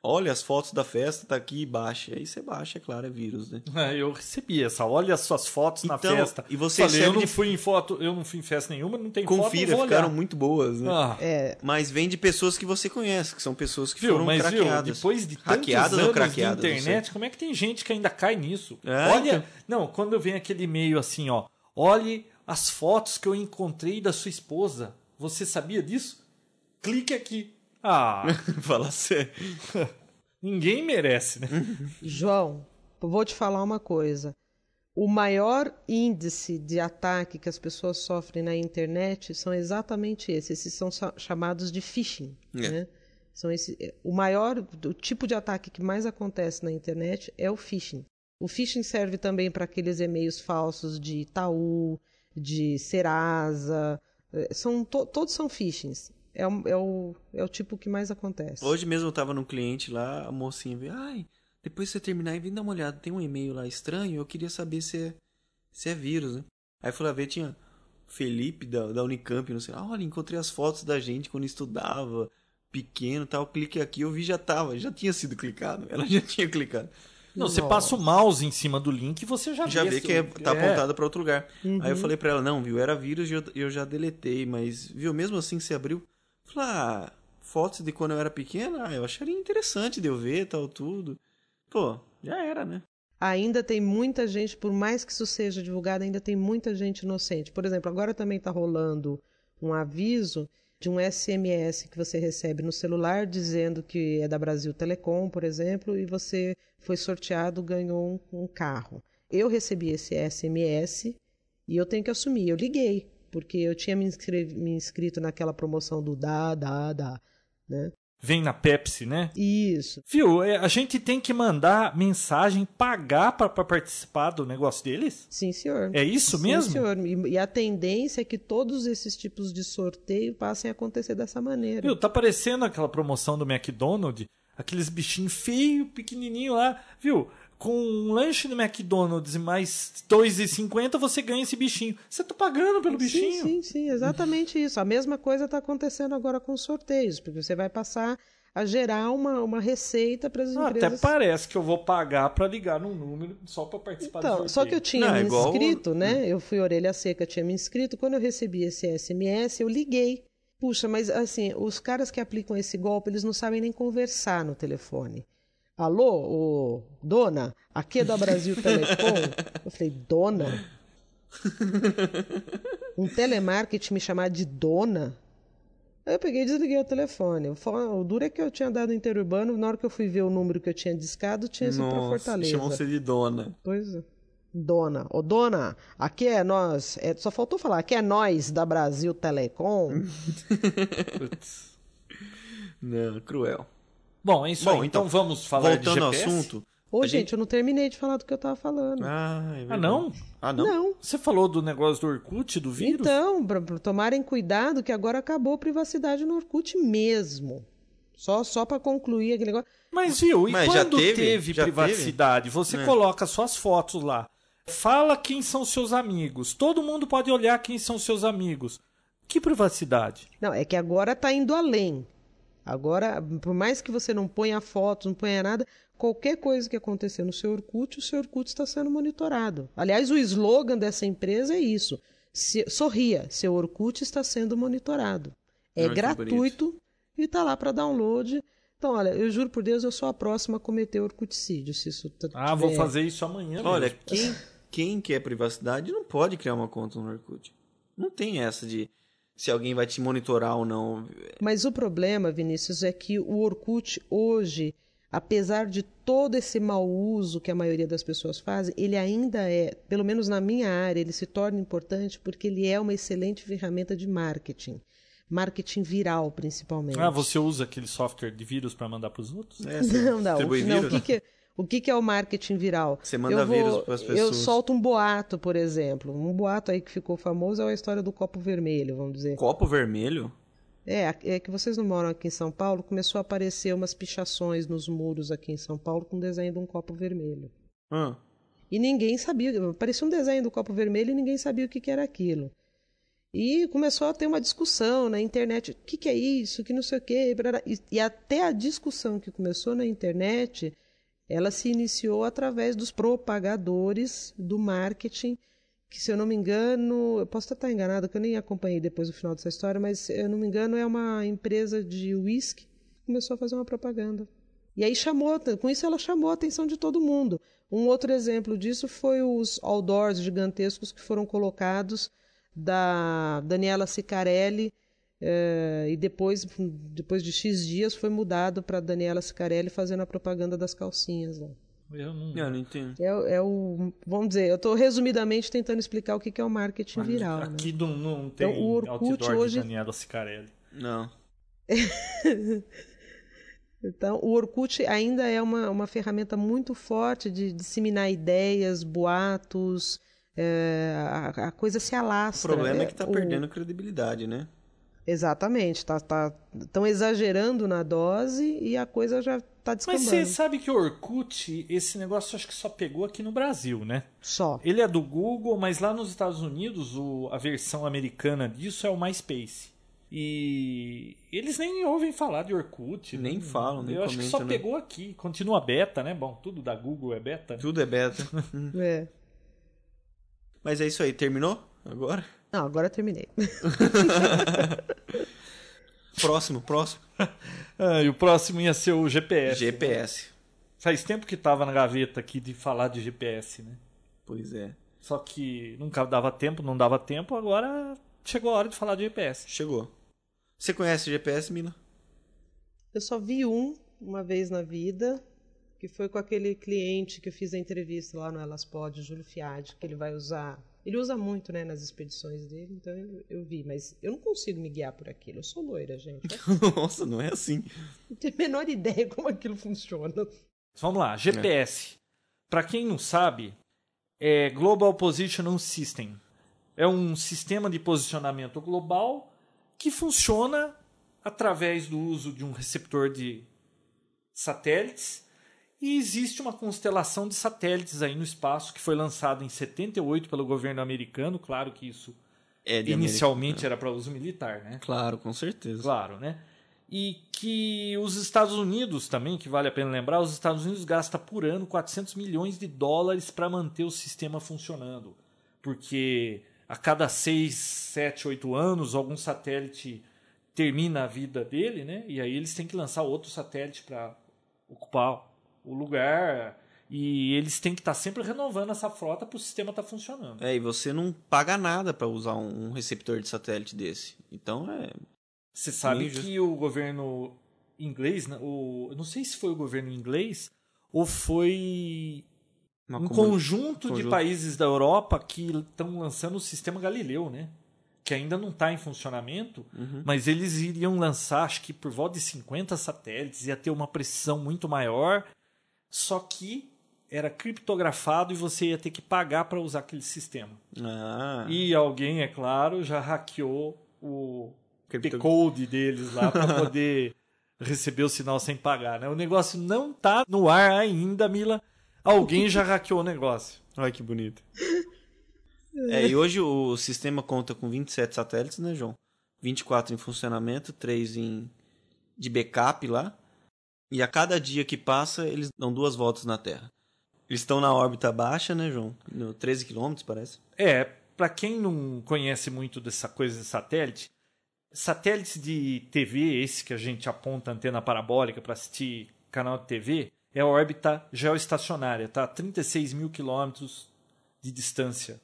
Olha as fotos da festa, tá aqui, baixa. Aí você baixa, é claro, é vírus, né? É, Eu recebi essa. Olha as suas fotos na Então, festa. e você Falei, eu não de- fui em foto, eu não fui em festa nenhuma, não tem foto, Confira, vou ficaram olhar. muito boas, né? Ah, É, Mas vem de pessoas que você conhece, que são pessoas que viu, foram mas viu, craqueadas. depois de tantos hackeadas anos ou craqueadas, de internet, como é que tem gente que ainda cai nisso? É, Olha, então. não, quando vem aquele e-mail assim, ó, olhe as fotos que eu encontrei da sua esposa. Você sabia disso? Clique aqui. Ah, Fala sério. ninguém merece, né? João, vou te falar uma coisa. O maior índice de ataque que as pessoas sofrem na internet são exatamente esses. Esses são chamados de phishing. É. Né? São esse, o maior, o tipo de ataque que mais acontece na internet é o phishing. O phishing serve também para aqueles e-mails falsos de Itaú, de Serasa. eh, São, to- todos são phishings. É o, é, o, é o tipo que mais acontece. Hoje mesmo eu tava num cliente lá, a mocinha veio, ai, depois que você terminar e vem dar uma olhada, tem um e-mail lá estranho, eu queria saber se é, se é vírus, né? Aí eu fui lá ver, tinha Felipe da, da Unicamp, não sei, ah, olha, encontrei as fotos da gente quando estudava, pequeno e tal, clique aqui, eu vi já tava, já tinha sido clicado, ela já tinha clicado. Não, você passa o mouse em cima do link e você já, Já vê que é, tá apontado pra outro lugar. Uhum. Aí eu falei pra ela, não, viu, era vírus e eu, eu já deletei, mas, viu, mesmo assim que você abriu, falei, ah, fotos de quando eu era pequena, ah, eu acharia interessante de eu ver, tal, tudo. Pô, já era, né? ainda tem muita gente, por mais que isso seja divulgado, ainda tem muita gente inocente. Por exemplo, agora também está rolando um aviso de um SMS que você recebe no celular dizendo que é da Brasil Telecom, por exemplo, e você foi sorteado, ganhou um, um carro. Eu recebi esse SMS e eu tenho que assumir. Eu liguei, porque eu tinha me, me inscrito naquela promoção do dá, dá, dá. Né? Vem na Pepsi, né? Isso. Viu, é, a gente tem que mandar mensagem, pagar pra participar do negócio deles? Sim, senhor. É isso Sim, mesmo? senhor. E, e a tendência é que todos esses tipos de sorteio passem a acontecer dessa maneira. Viu, tá parecendo aquela promoção do McDonald's, aqueles bichinhos feios, pequenininho lá, viu? Com um lanche do McDonald's e mais R$ 2,50 você ganha esse bichinho. Você tá pagando pelo bichinho? Sim, sim, sim, exatamente isso. A mesma coisa está acontecendo agora com os sorteios, porque você vai passar a gerar uma, uma receita para as Ah, empresas. Até parece que eu vou pagar pra ligar num número só pra participar do Então, sorteio. só que eu tinha Não, é me igual- inscrito, né? Eu fui orelha seca, tinha me inscrito. Quando eu recebi esse SMS, eu liguei. Puxa, mas assim, os caras que aplicam esse golpe, eles não sabem nem conversar no telefone. Alô, ô, dona, aqui é da Brasil Telecom. Eu falei, dona? Um telemarketing me chamar de dona? Aí eu peguei e desliguei o telefone. O duro é que eu tinha dado interurbano, na hora que eu fui ver o número que eu tinha discado, tinha sido pra Nossa, Fortaleza. chamam você de dona. Pois é. Dona, ô dona, aqui é nós, é, só faltou falar, aqui é nós da Brasil Telecom. Putz. Não, cruel. Bom, é isso Bom, aí. Então, então, vamos falar de Voltando ao assunto. Ô, a gente, eu não terminei de falar do que eu tava falando. Ah, é Ah, não? Ah, não? não. Você falou do negócio do Orkut, do vírus? Então, pra, pra tomarem cuidado que agora acabou a privacidade no Orkut mesmo. Só, só para concluir aquele negócio. Mas viu, e Mas já quando teve? teve, Já privacidade, você É. coloca suas fotos lá. Fala quem são seus amigos. Todo mundo pode olhar quem são seus amigos. Que privacidade? Não, é que agora tá indo além. Agora, por mais que você não ponha fotos, não ponha nada, qualquer coisa que acontecer no seu Orkut, o seu Orkut está sendo monitorado. Aliás, o slogan dessa empresa é isso. Se- sorria, seu Orkut está sendo monitorado. É que gratuito e está lá para download. Então, olha, eu juro por Deus, eu sou a próxima a cometer orcuticídio, se isso t- Ah, vou tiver- fazer isso amanhã Olha, mesmo. quem, quem quer privacidade não pode criar uma conta no Orkut. Não tem essa de se alguém vai te monitorar ou não. Mas o problema, Vinícius, é que o Orkut hoje, apesar de todo esse mau uso que a maioria das pessoas fazem, ele ainda é, pelo menos na minha área, ele se torna importante porque ele é uma excelente ferramenta de marketing. Marketing viral, principalmente. Ah, você usa aquele software de vírus para mandar para os outros? É, Não, não. não o, que que, O que, que é o marketing viral? Você manda eu vou, vírus pras Eu pessoas. solto um boato, por exemplo. Um boato aí que ficou famoso é a história do copo vermelho, vamos dizer. Copo vermelho? É, é que vocês não moram aqui em São Paulo, começou a aparecer umas pichações nos muros aqui em São Paulo com desenho de um copo vermelho. Ah, E ninguém sabia, parecia um desenho do copo vermelho e ninguém sabia o que, que era aquilo. E começou a ter uma discussão na internet, o que, que é isso, que não sei o quê. E, e até a discussão que começou na internet, ela se iniciou através dos propagadores do marketing, que se eu não me engano, eu posso estar enganado, que eu nem acompanhei depois do final dessa história, mas se eu não me engano é uma empresa de whisky que começou a fazer uma propaganda. E aí chamou, com isso ela chamou a atenção de todo mundo. Um outro exemplo disso foi os outdoors gigantescos que foram colocados da Daniela Sicarelli eh, e depois, depois de X dias foi mudado para Daniela Sicarelli fazendo a propaganda das calcinhas lá. Eu não... eu não entendo. É, é o, vamos dizer, eu estou resumidamente tentando explicar o que que é o marketing viral. né? Aqui não, não tem Então, o Orkut outdoor hoje- de Daniela Sicarelli. Não. Então, o Orkut ainda é uma, uma ferramenta muito forte de disseminar ideias, boatos, é, a, a coisa se O alastra. problema é que tá o- perdendo credibilidade, né? Exatamente, tá, tá, estão exagerando na dose e a coisa já está Mas descambando. você sabe que o Orkut, esse negócio acho que só pegou aqui no Brasil, né? Só. Ele é do Google, mas lá nos Estados Unidos o- a versão americana disso é o MySpace. E eles nem ouvem falar de Orkut. Nem não- falam, nem Eu acho que só né? pegou aqui. Continua beta, né? Bom, tudo da Google é beta. né? Tudo é beta. É. Mas é isso aí, terminou? Agora? Não, agora eu terminei. Próximo, próximo. Ah, e o próximo ia ser o GPS. GPS. Faz tempo que tava na gaveta aqui de falar de GPS, né? Pois é. Só que nunca dava tempo, não dava tempo, agora chegou a hora de falar de GPS. Chegou. Você conhece GPS, Mila? Eu só vi um uma vez na vida, que foi com aquele cliente que eu fiz a entrevista lá no Elas Pod, o Júlio Fiade, que ele vai usar. Ele usa muito, né, nas expedições dele, então eu, eu vi, mas eu não consigo me guiar por aquilo. Eu sou loira, gente. Nossa, não é assim. não tenho a menor ideia como aquilo funciona. Vamos lá, GPS. Pra quem não sabe, é Global Positioning System. É um sistema de posicionamento global que funciona através do uso de um receptor de satélites e existe uma constelação de satélites aí no espaço que foi lançado em 78 pelo governo americano, claro que isso É inicialmente era para uso militar, né? Claro, com certeza. Claro, né? E que os Estados Unidos também, que vale a pena lembrar, os Estados Unidos gastam por ano 400 milhões de dólares para manter o sistema funcionando. Porque a cada 6, 7, 8 anos, algum satélite termina a vida dele, né? E aí eles têm que lançar outro satélite para ocupar o lugar. E eles têm que estar sempre renovando essa frota para o sistema estar funcionando. É, e você não paga nada pra usar um receptor de satélite desse. Então é. Você sabe Meio que o governo inglês, né, o, eu não sei se foi o governo inglês ou foi Uma um comuni- conjunto, de conjunto. países da Europa que estão lançando o sistema Galileu, né? Que ainda não está em funcionamento, Uhum. mas eles iriam lançar, acho que por volta de 50 satélites, ia ter uma precisão muito maior, só que era criptografado e você ia ter que pagar para usar aquele sistema. Ah, E alguém, é claro, já hackeou o Cripto- decode deles lá para poder receber o sinal sem pagar, né? O negócio não tá no ar ainda, Mila. Alguém já hackeou o negócio. Olha que bonito. É, e hoje o sistema conta com 27 satélites, né, João? 24 em funcionamento, 3 em de backup lá. E a cada dia que passa, eles dão duas voltas na Terra. Eles estão na órbita baixa, né, João? No 13 quilômetros, parece. É, para quem não conhece muito dessa coisa de satélite, satélites de TV, esse que a gente aponta a antena parabólica para assistir canal de TV, é a órbita geoestacionária, tá? 36 mil quilômetros de distância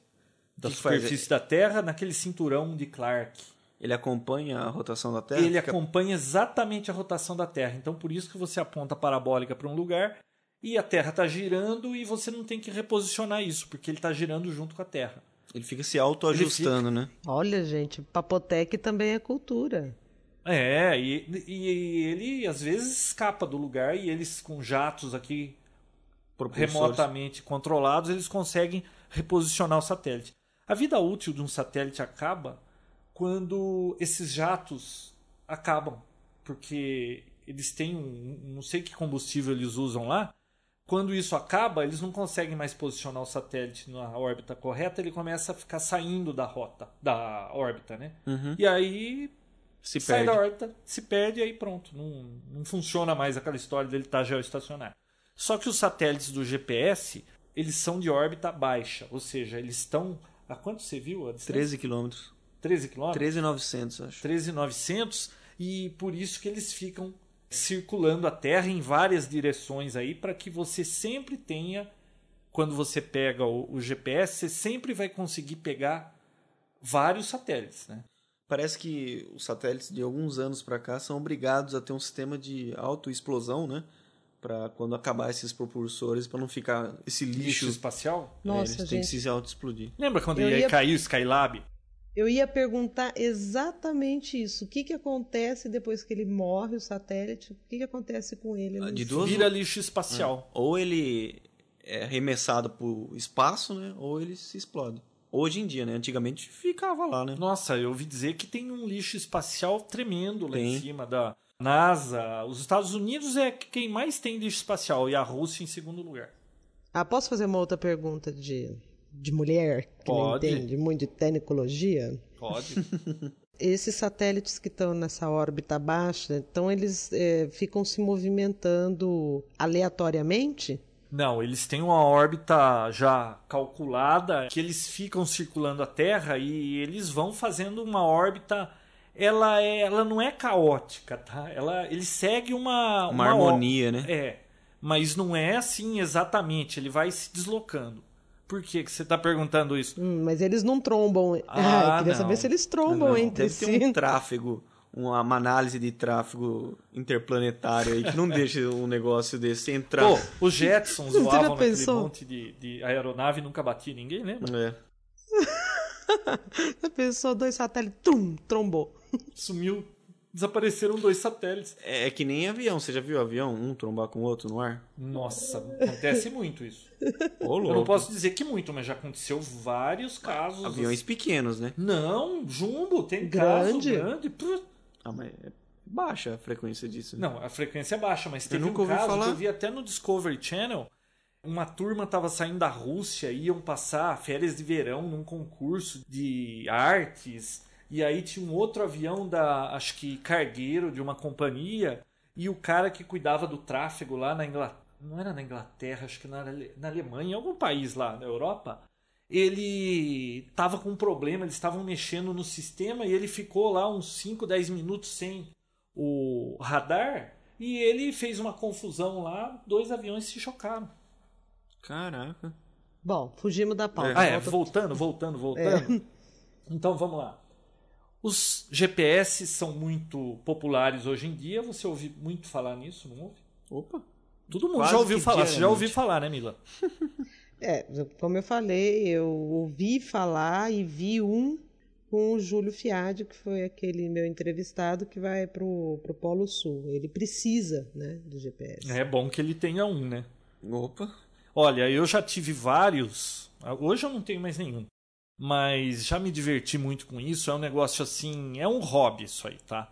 da Que que superfície da Terra, naquele cinturão de Clark. Ele acompanha a rotação da Terra. Ele fica- acompanha exatamente a rotação da Terra. Então, por isso que você aponta a parabólica para um lugar e a Terra está girando e você não tem que reposicionar isso, porque ele está girando junto com a Terra. Ele fica se autoajustando, né? Olha, gente, Papotec também é cultura. É, e, e ele às vezes escapa do lugar e eles com jatos aqui remotamente controlados, eles conseguem reposicionar o satélite. A vida útil de um satélite acaba quando esses jatos acabam, porque eles têm um, não sei que combustível eles usam lá. Quando isso acaba, eles não conseguem mais posicionar o satélite na órbita correta, ele começa a ficar saindo da rota, da órbita, né? Uhum. E aí Se sai perde. da órbita, se perde e aí pronto. Não, não funciona mais aquela história dele estar geoestacionário. Só que os satélites do GPS, eles são de órbita baixa, ou seja, eles estão. A quanto você viu? A distância? 13 quilômetros. 13 quilômetros? 13,900, acho. 13,900 e por isso que eles ficam circulando a Terra em várias direções aí para que você sempre tenha, quando você pega o, o GPS, você sempre vai conseguir pegar vários satélites, né? Parece que os satélites de alguns anos para cá são obrigados a ter um sistema de autoexplosão, né? Para quando acabar esses propulsores, para não ficar esse Lixo lixo. espacial. É, Nossa, eles têm que gente. se autoexplodir. Lembra quando ia- cair o Skylab? Eu ia perguntar exatamente isso. O que, que acontece depois que ele morre, o satélite? O que, que acontece com ele? Ah, de duas- Vira lixo espacial. Ou ele é arremessado para o espaço, né? Ou ele se explode. Hoje em dia, né? Antigamente ficava lá, né? Nossa, eu ouvi dizer que tem um lixo espacial tremendo lá em Tem. cima da NASA. Os Estados Unidos é quem mais tem lixo espacial e a Rússia em segundo lugar. Ah, posso fazer uma outra pergunta de, de mulher que Pode. não entende muito de tecnologia? Pode. Esses satélites que estão nessa órbita baixa, então eles eh, ficam se movimentando aleatoriamente? Não, eles têm uma órbita já calculada que eles ficam circulando a Terra e eles vão fazendo uma órbita. Ela, é, ela não é caótica, tá? Ela, ele segue uma, Uma ó- harmonia, né? É, mas não é assim exatamente. Ele vai se deslocando. Por que, que você está perguntando isso? Hum, mas eles não trombam. Ah, Ah, queria não. saber se eles trombam Não, entre Deve si. ter um tráfego, uma, uma análise de tráfego interplanetário aí que não deixa um negócio desse entrar. Pô, os Jetsons Você voavam naquele pensou? monte de, de aeronave e nunca batia ninguém, lembra? É. A pessoa, dois satélites, tum, trombou. Sumiu, desapareceram dois satélites. É, é que nem avião. Você já viu avião? Um trombar com o outro no ar? Nossa, acontece muito isso. Ô, Eu não posso dizer que muito, mas já aconteceu vários casos. Aviões pequenos, né? Não, jumbo, tem Grande? caso grande. Ah, mas é baixa a frequência disso. né? Não, a frequência é baixa, mas teve nunca um caso falar. que eu vi até no Discovery Channel. Uma turma estava saindo da Rússia, iam passar férias de verão num concurso de artes. E aí tinha um outro avião da, acho que cargueiro de uma companhia. E o cara que cuidava do tráfego lá na Inglaterra, não era na Inglaterra, acho que na, Ale- na Alemanha, em algum país lá na Europa. Ele estava com um problema, eles estavam mexendo no sistema e ele ficou lá uns 5, 10 minutos sem o radar e ele fez uma confusão lá, dois aviões se chocaram. Caraca. Bom, fugimos da pauta. Ah, é, Volta- voltando, voltando, voltando. Então vamos lá. Os GPS são muito populares hoje em dia, você ouve muito falar nisso, não ouve? Opa. Todo mundo Quase já ouviu falar, você já ouviu falar, né, Mila? É, como eu falei, eu ouvi falar e vi um com o Júlio Fiade, que foi aquele meu entrevistado que vai pro, pro Polo Sul. Ele precisa, né, do GPS. É bom que ele tenha um, né? Opa. Olha, eu já tive vários. Hoje eu não tenho mais nenhum. Mas já me diverti muito com isso. É um negócio assim. É um hobby isso aí, tá?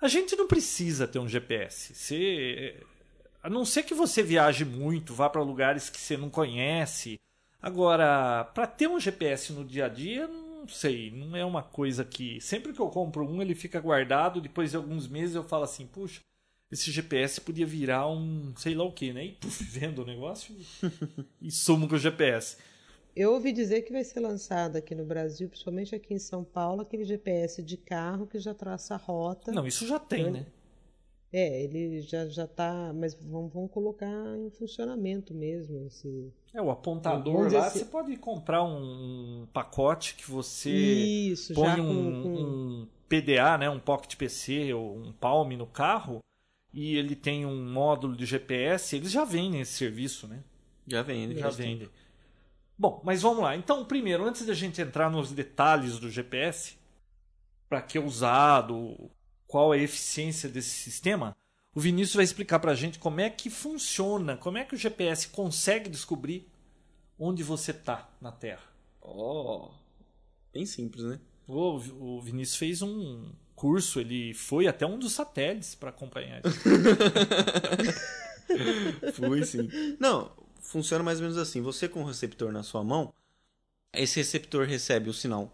A gente não precisa ter um GPS. Você, a não ser que você viaje muito, vá para lugares que você não conhece. Agora, para ter um GPS no dia a dia, não sei. Não é uma coisa que. Sempre que eu compro um, ele fica guardado. Depois de alguns meses eu falo assim: puxa, esse GPS podia virar um sei lá o que, né? E puf, vendo o negócio e, sumo com o GPS. Eu ouvi dizer que vai ser lançado aqui no Brasil, principalmente aqui em São Paulo, aquele GPS de carro que já traça a rota. Não, isso já tem, né? É, ele já já tá, mas vão, vão colocar em funcionamento mesmo esse. É, o apontador lá, assim- você pode comprar um pacote que você Isso, põe com, um, com- um PDA, né, um Pocket PC ou um Palm no carro e ele tem um módulo de GPS, eles já vendem esse serviço, né? Já vem, né? Já vendem. Bom, mas vamos lá. Então, primeiro, antes da gente entrar nos detalhes do GPS, para que é usado, qual é a eficiência desse sistema, O Vinícius vai explicar pra gente como é que funciona, como é que o GPS consegue descobrir onde você tá na Terra. Oh, bem simples, né? O, o Vinícius fez um curso, ele foi até um dos satélites para acompanhar isso. Fui sim. Não, funciona mais ou menos assim. Você com o receptor na sua mão, esse receptor recebe o sinal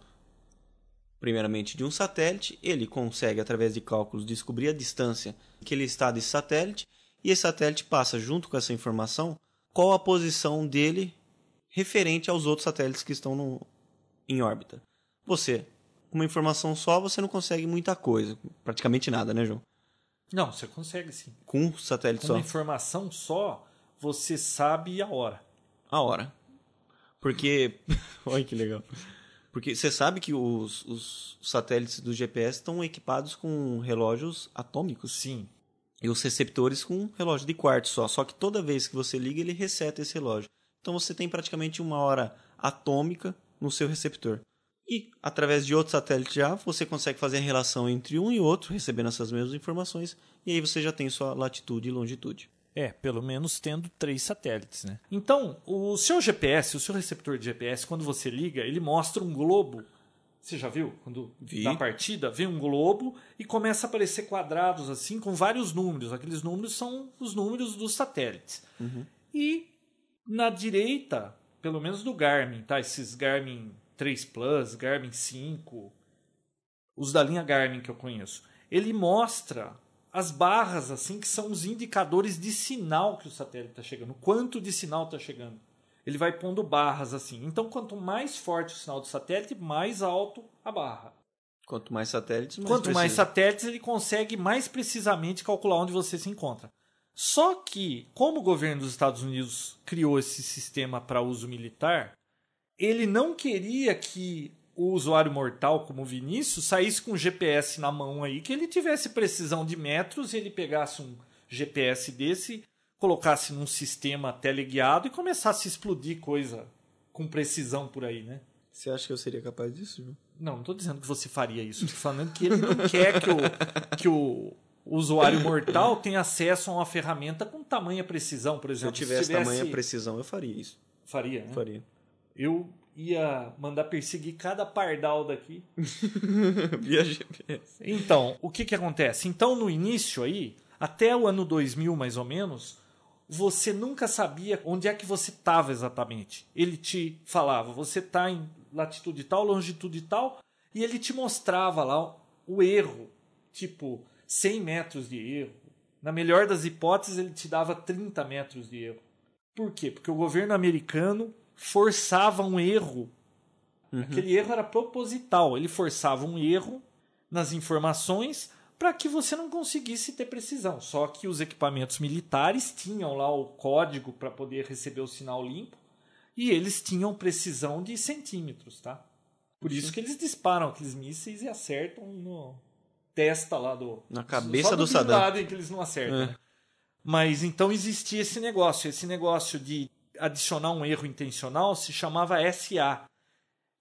primeiramente de um satélite, ele consegue através de cálculos descobrir a distância que ele está desse satélite e esse satélite passa junto com essa informação qual a posição dele referente aos outros satélites que estão no, em órbita. Você, com uma informação só, você não consegue muita coisa, praticamente nada, né, João? Não, você consegue sim. Com um satélite Com só. uma informação só, você sabe a hora. A hora. Porque. Olha que legal. Porque você sabe que os, os satélites do GPS estão equipados com relógios atômicos. Sim. E os receptores com relógio de quarto só. Só que toda vez que você liga, ele reseta esse relógio. Então você tem praticamente uma hora atômica no seu receptor. E através de outro satélite já, você consegue fazer a relação entre um e outro, recebendo essas mesmas informações, e aí você já tem sua latitude e longitude. É, pelo menos tendo três satélites, né? Então, o seu GPS, o seu receptor de GPS, quando você liga, ele mostra um globo. Você já viu? Quando Vi. na partida, vem um globo e começa a aparecer quadrados assim com vários números. Aqueles números são os números dos satélites. E na direita, pelo menos do Garmin, tá? Esses Garmin 3 Plus, Garmin 5, os da linha Garmin que eu conheço. Ele mostra as barras assim que são os indicadores de sinal que o satélite está chegando, quanto de sinal está chegando. Ele vai pondo barras assim. Então, quanto mais forte o sinal do satélite, mais alto a barra. Quanto mais satélites, mais Quanto mais precisa. satélites, ele consegue mais precisamente calcular onde você se encontra. Só que, como o governo dos Estados Unidos criou esse sistema para uso militar, ele não queria que o usuário mortal, como o Vinícius, saísse com o GPS na mão aí, que ele tivesse precisão de metros e ele pegasse um GPS desse, colocasse num sistema teleguiado e começasse a explodir coisa com precisão por aí, né? Você acha que eu seria capaz disso, João? Não, não estou dizendo que você faria isso. Estou falando que ele não quer que o, que o usuário mortal tenha acesso a uma ferramenta com tamanha precisão, por Se eu exemplo. tivesse tamanha precisão, eu faria isso. Faria, né? Faria. Eu ia mandar perseguir cada pardal daqui. Via GPS. Então, o que que acontece? Então, no início aí, até o ano 2000 mais ou menos, você nunca sabia onde é que você estava exatamente. Ele te falava, você está em latitude tal, longitude tal, e ele te mostrava lá o erro, tipo 100 metros de erro. Na melhor das hipóteses, ele te dava 30 metros de erro. Por quê? Porque o governo americano forçava um erro. Aquele erro era proposital. Ele forçava um erro nas informações para que você não conseguisse ter precisão. Só que os equipamentos militares tinham lá o código para poder receber o sinal limpo e eles tinham precisão de centímetros, tá? Por isso que eles disparam aqueles mísseis e acertam no testa lá do Na cabeça do Bin Saddam. Que eles não acertam. É. né? Mas então existia esse negócio, esse negócio de adicionar um erro intencional se chamava SA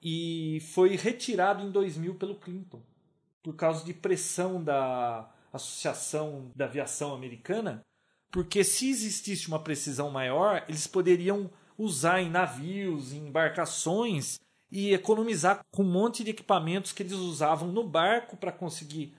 e foi retirado em 2000 pelo Clinton por causa de pressão da Associação da Aviação Americana, porque se existisse uma precisão maior, eles poderiam usar em navios, em embarcações e economizar com um monte de equipamentos que eles usavam no barco para conseguir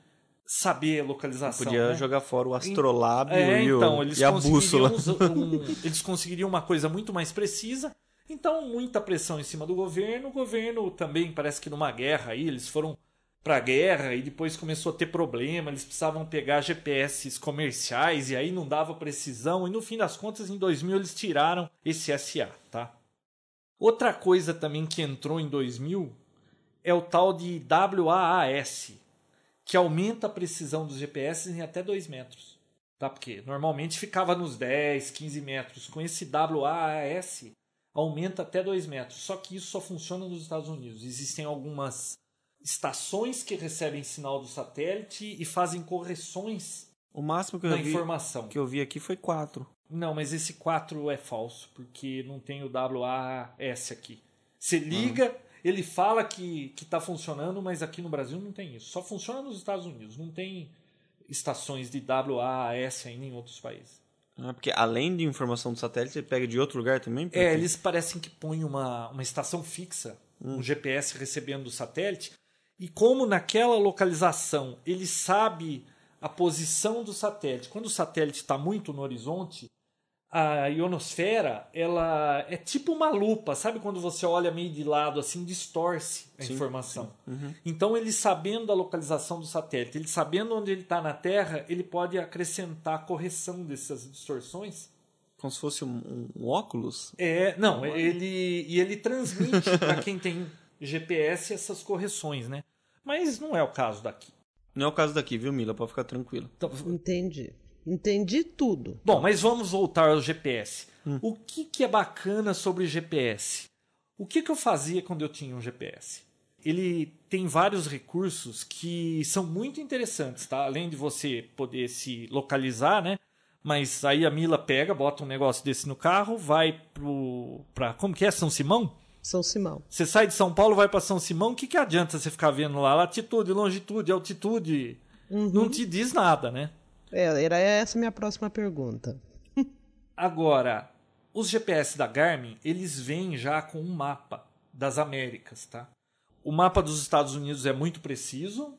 saber a localização. Podia né? jogar fora o astrolábio É, e, o- então, eles e a bússola. um- eles conseguiriam uma coisa muito mais precisa. Então, muita pressão em cima do governo. O governo também, parece que numa guerra aí, eles foram pra guerra e depois começou a ter problema. Eles precisavam pegar GPS comerciais e aí não dava precisão. E no fim das contas, em 2000, eles tiraram esse SA, tá? Outra coisa também que entrou em 2000 é o tal de WAAS, que aumenta a precisão dos GPS em até 2 metros. Tá? Porque normalmente ficava nos 10, 15 metros. Com esse WAAS, aumenta até 2 metros. Só que isso só funciona nos Estados Unidos. Existem algumas estações que recebem sinal do satélite e fazem correções O máximo que eu, vi, informação. que eu vi aqui foi 4. Não, mas esse 4 é falso, porque não tem o WAS aqui. Você liga, ele fala que, que tá funcionando, mas aqui no Brasil não tem isso. Só funciona nos Estados Unidos. Não tem estações de WAAS ainda em outros países. Ah, porque além de informação do satélite, você pega de outro lugar também? É, eles parecem que põem uma, uma estação fixa, um GPS recebendo do satélite, e como naquela localização ele sabe a posição do satélite, quando o satélite está muito no horizonte, a ionosfera ela é tipo uma lupa, sabe quando você olha meio de lado assim distorce a Sim, informação. Uhum. Então ele sabendo a localização do satélite, ele sabendo onde ele está na Terra, ele pode acrescentar a correção dessas distorções. Como se fosse um, um óculos? É, não, ele e ele transmite para quem tem GPS essas correções, né? Mas não é o caso daqui. Não é o caso daqui, viu, Mila? Pode ficar tranquilo. Então, Entendi. Entendi tudo. Bom, mas vamos voltar ao GPS. O que, que é bacana sobre GPS? O que, que eu fazia quando eu tinha um GPS? Ele tem vários recursos que são muito interessantes, tá? Além de você poder se localizar, né? Mas aí a Mila pega, bota um negócio desse no carro, vai pro. Pra, como que é? São Simão? São Simão. Você sai de São Paulo, vai para São Simão, o que, que adianta você ficar vendo lá? Latitude, longitude, altitude. Não te diz nada, né? É, era essa a minha próxima pergunta. Agora, os GPS da Garmin, eles vêm já com um mapa das Américas, tá? O mapa dos Estados Unidos é muito preciso.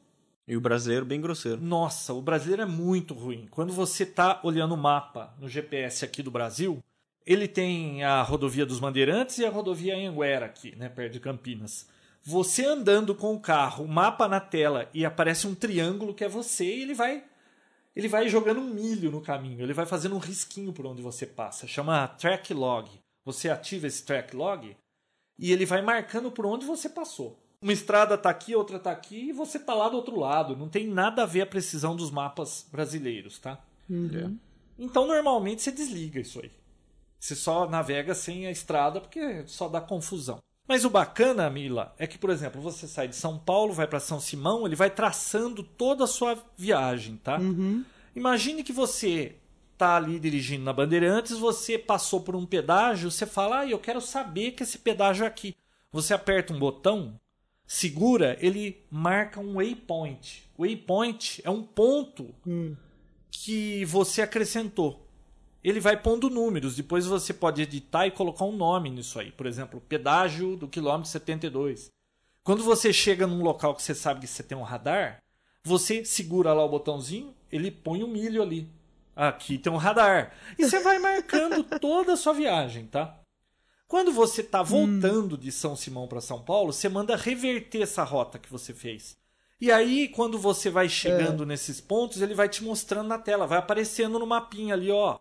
E o brasileiro bem grosseiro. Nossa, o brasileiro é muito ruim. Quando você tá olhando o mapa no GPS aqui do Brasil, ele tem a rodovia dos Bandeirantes e a rodovia Anguera aqui, né, perto de Campinas. Você andando com o carro, o mapa na tela e aparece um triângulo que é você e ele vai ele vai jogando um milho no caminho, ele vai fazendo um risquinho por onde você passa. Chama track log. Você ativa esse track log e ele vai marcando por onde você passou. Uma estrada tá aqui, outra tá aqui e você tá lá do outro lado. Não tem nada a ver a precisão dos mapas brasileiros, tá? É. Então normalmente você desliga isso aí. Você só navega sem a estrada porque só dá confusão. Mas o bacana, Mila, é que, por exemplo, você sai de São Paulo, vai para São Simão, ele vai traçando toda a sua viagem, tá? Imagine que você tá ali dirigindo na Bandeirantes, você passou por um pedágio, você fala, ah, eu quero saber que esse pedágio é aqui. Você aperta um botão, segura, ele marca um waypoint. Waypoint é um ponto que você acrescentou. Ele vai pondo números, depois você pode editar e colocar um nome nisso aí. Por exemplo, pedágio do quilômetro 72. Quando você chega num local que você sabe que você tem um radar, você segura lá o botãozinho, ele põe um milho ali. Aqui tem um radar. E você vai marcando toda a sua viagem, tá? Quando você está voltando de São Simão para São Paulo, você manda reverter essa rota que você fez. E aí, quando você vai chegando nesses pontos, ele vai te mostrando na tela, vai aparecendo no mapinha ali, ó.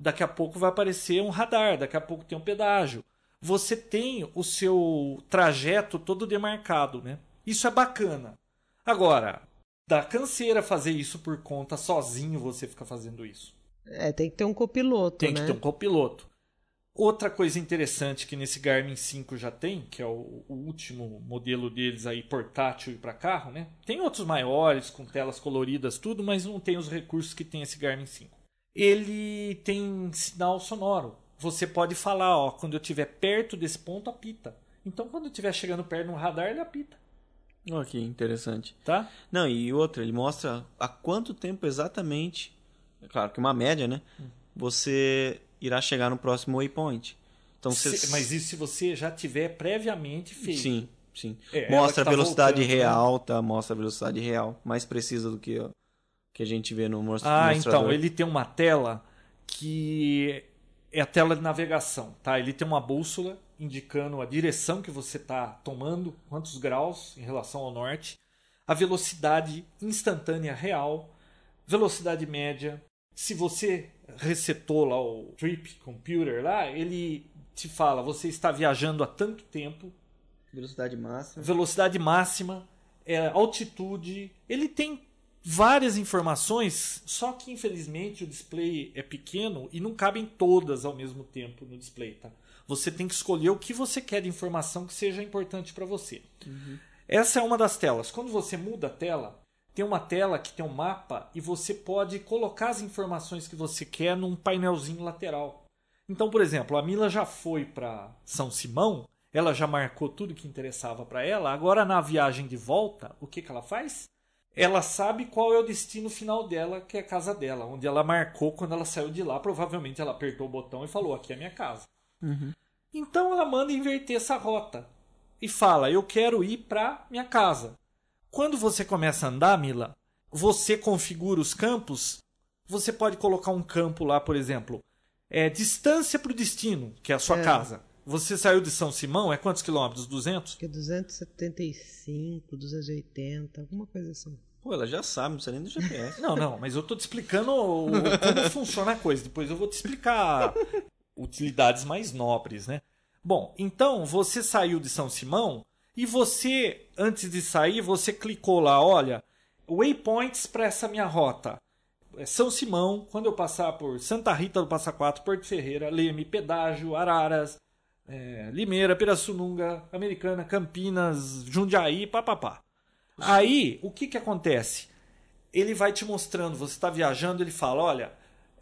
Daqui a pouco vai aparecer um radar, daqui a pouco tem um pedágio. Você tem o seu trajeto todo demarcado, né? Isso é bacana. Agora, dá canseira fazer isso por conta sozinho, você fica fazendo isso. É, tem que ter um copiloto, Tem né? que ter um copiloto. Outra coisa interessante que nesse Garmin 5 já tem, que é o, o último modelo deles aí portátil e para carro, né? Tem outros maiores com telas coloridas tudo, mas não tem os recursos que tem esse Garmin 5. Ele tem sinal sonoro. Você pode falar, ó, quando eu estiver perto desse ponto apita. Então quando eu estiver chegando perto de um radar, ele apita, Olha que interessante. tá? Não, e outra, ele mostra há quanto tempo exatamente, é claro que uma média, né? Você irá chegar no próximo waypoint. Então, você... Se- mas isso se você já tiver previamente feito. Sim, sim. É, mostra que tá a velocidade voltando, né? real, tá? Mostra a velocidade real, mais precisa do que que a gente vê no mostra Ah, mostrador. então, ele tem uma tela que é a tela de navegação, tá? Ele tem uma bússola indicando a direção que você está tomando, quantos graus em relação ao norte, a velocidade instantânea real, velocidade média. Se você resetou lá o Trip Computer lá, ele te fala, você está viajando há tanto tempo, Velocidade máxima. velocidade máxima, é, altitude. Ele tem várias informações, só que infelizmente o display é pequeno e não cabem todas ao mesmo tempo no display, tá? Você tem que escolher o que você quer de informação que seja importante para você. Essa é uma das telas. Quando você muda a tela, tem uma tela que tem um mapa e você pode colocar as informações que você quer num painelzinho lateral. Então, por exemplo, a Mila já foi para São Simão, ela já marcou tudo que interessava para ela. Agora, na viagem de volta, o que, que ela faz? Ela sabe qual é o destino final dela, que é a casa dela, onde ela marcou quando ela saiu de lá. Provavelmente ela apertou o botão e falou: Aqui é a minha casa. Uhum. Então ela manda inverter essa rota e fala: Eu quero ir para minha casa. Quando você começa a andar, Mila, você configura os campos. Você pode colocar um campo lá, por exemplo, é distância para o destino, que é a sua É. casa. Você saiu de São Simão, é quantos quilômetros? 200? Acho que é 275, 280, alguma coisa assim. Pô, ela já sabe, não precisa nem do GPS. Não, não, mas eu tô te explicando o- como funciona a coisa. Depois eu vou te explicar utilidades mais nobres, né? Bom, então você saiu de São Simão e você, antes de sair, você clicou lá, olha, waypoints para essa minha rota. É São Simão, quando eu passar por Santa Rita do Passa Quatro, Porto Ferreira, Leme, Pedágio, Araras, é, Limeira, Pirassununga, Americana, Campinas, Jundiaí, papapá. Aí, o que que acontece? Ele vai te mostrando, você está viajando, ele fala, olha,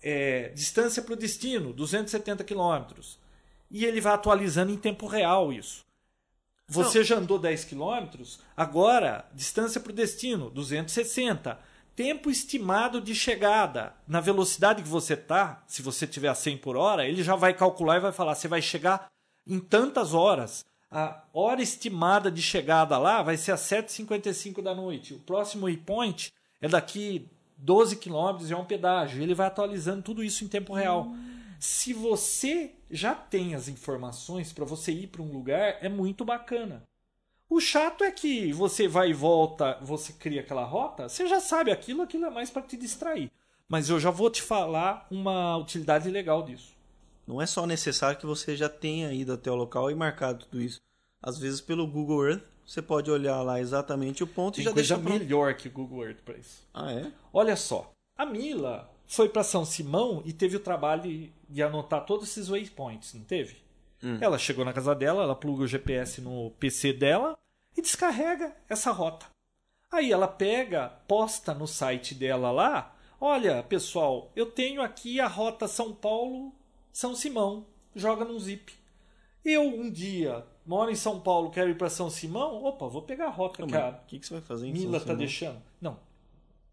é, distância para o destino, 270 quilômetros. E ele vai atualizando em tempo real isso. Você já andou 10 quilômetros, agora, distância para o destino, 260. Tempo estimado de chegada. Na velocidade que você tá, se você tiver a 100 por hora, ele já vai calcular e vai falar, você vai chegar em tantas horas. A hora estimada de chegada lá vai ser às 7h55 da noite. O próximo waypoint é daqui 12 quilômetros e é um pedágio. Ele vai atualizando tudo isso em tempo real. Se você já tem as informações para você ir para um lugar, é muito bacana. O chato é que você vai e volta, você cria aquela rota, você já sabe aquilo, aquilo é mais para te distrair. Mas eu já vou te falar uma utilidade legal disso. Não é só necessário que você já tenha ido até o local e marcado tudo isso. Às vezes, pelo Google Earth, você pode olhar lá exatamente o ponto Tem e já coisa pronto. melhor que o Google Earth para isso. Ah, é? Olha só, a Mila foi para São Simão e teve o trabalho de anotar todos esses waypoints, não teve? Ela chegou na casa dela, ela pluga o GPS no PC dela e descarrega essa rota. Aí ela pega, posta no site dela lá, olha, pessoal, eu tenho aqui a rota São Paulo, São Simão, joga num zip. Eu um dia moro em São Paulo, quero ir para São Simão, opa, vou pegar a rota que a O que, que você vai fazer em Mila São tá Simão? deixando. Não,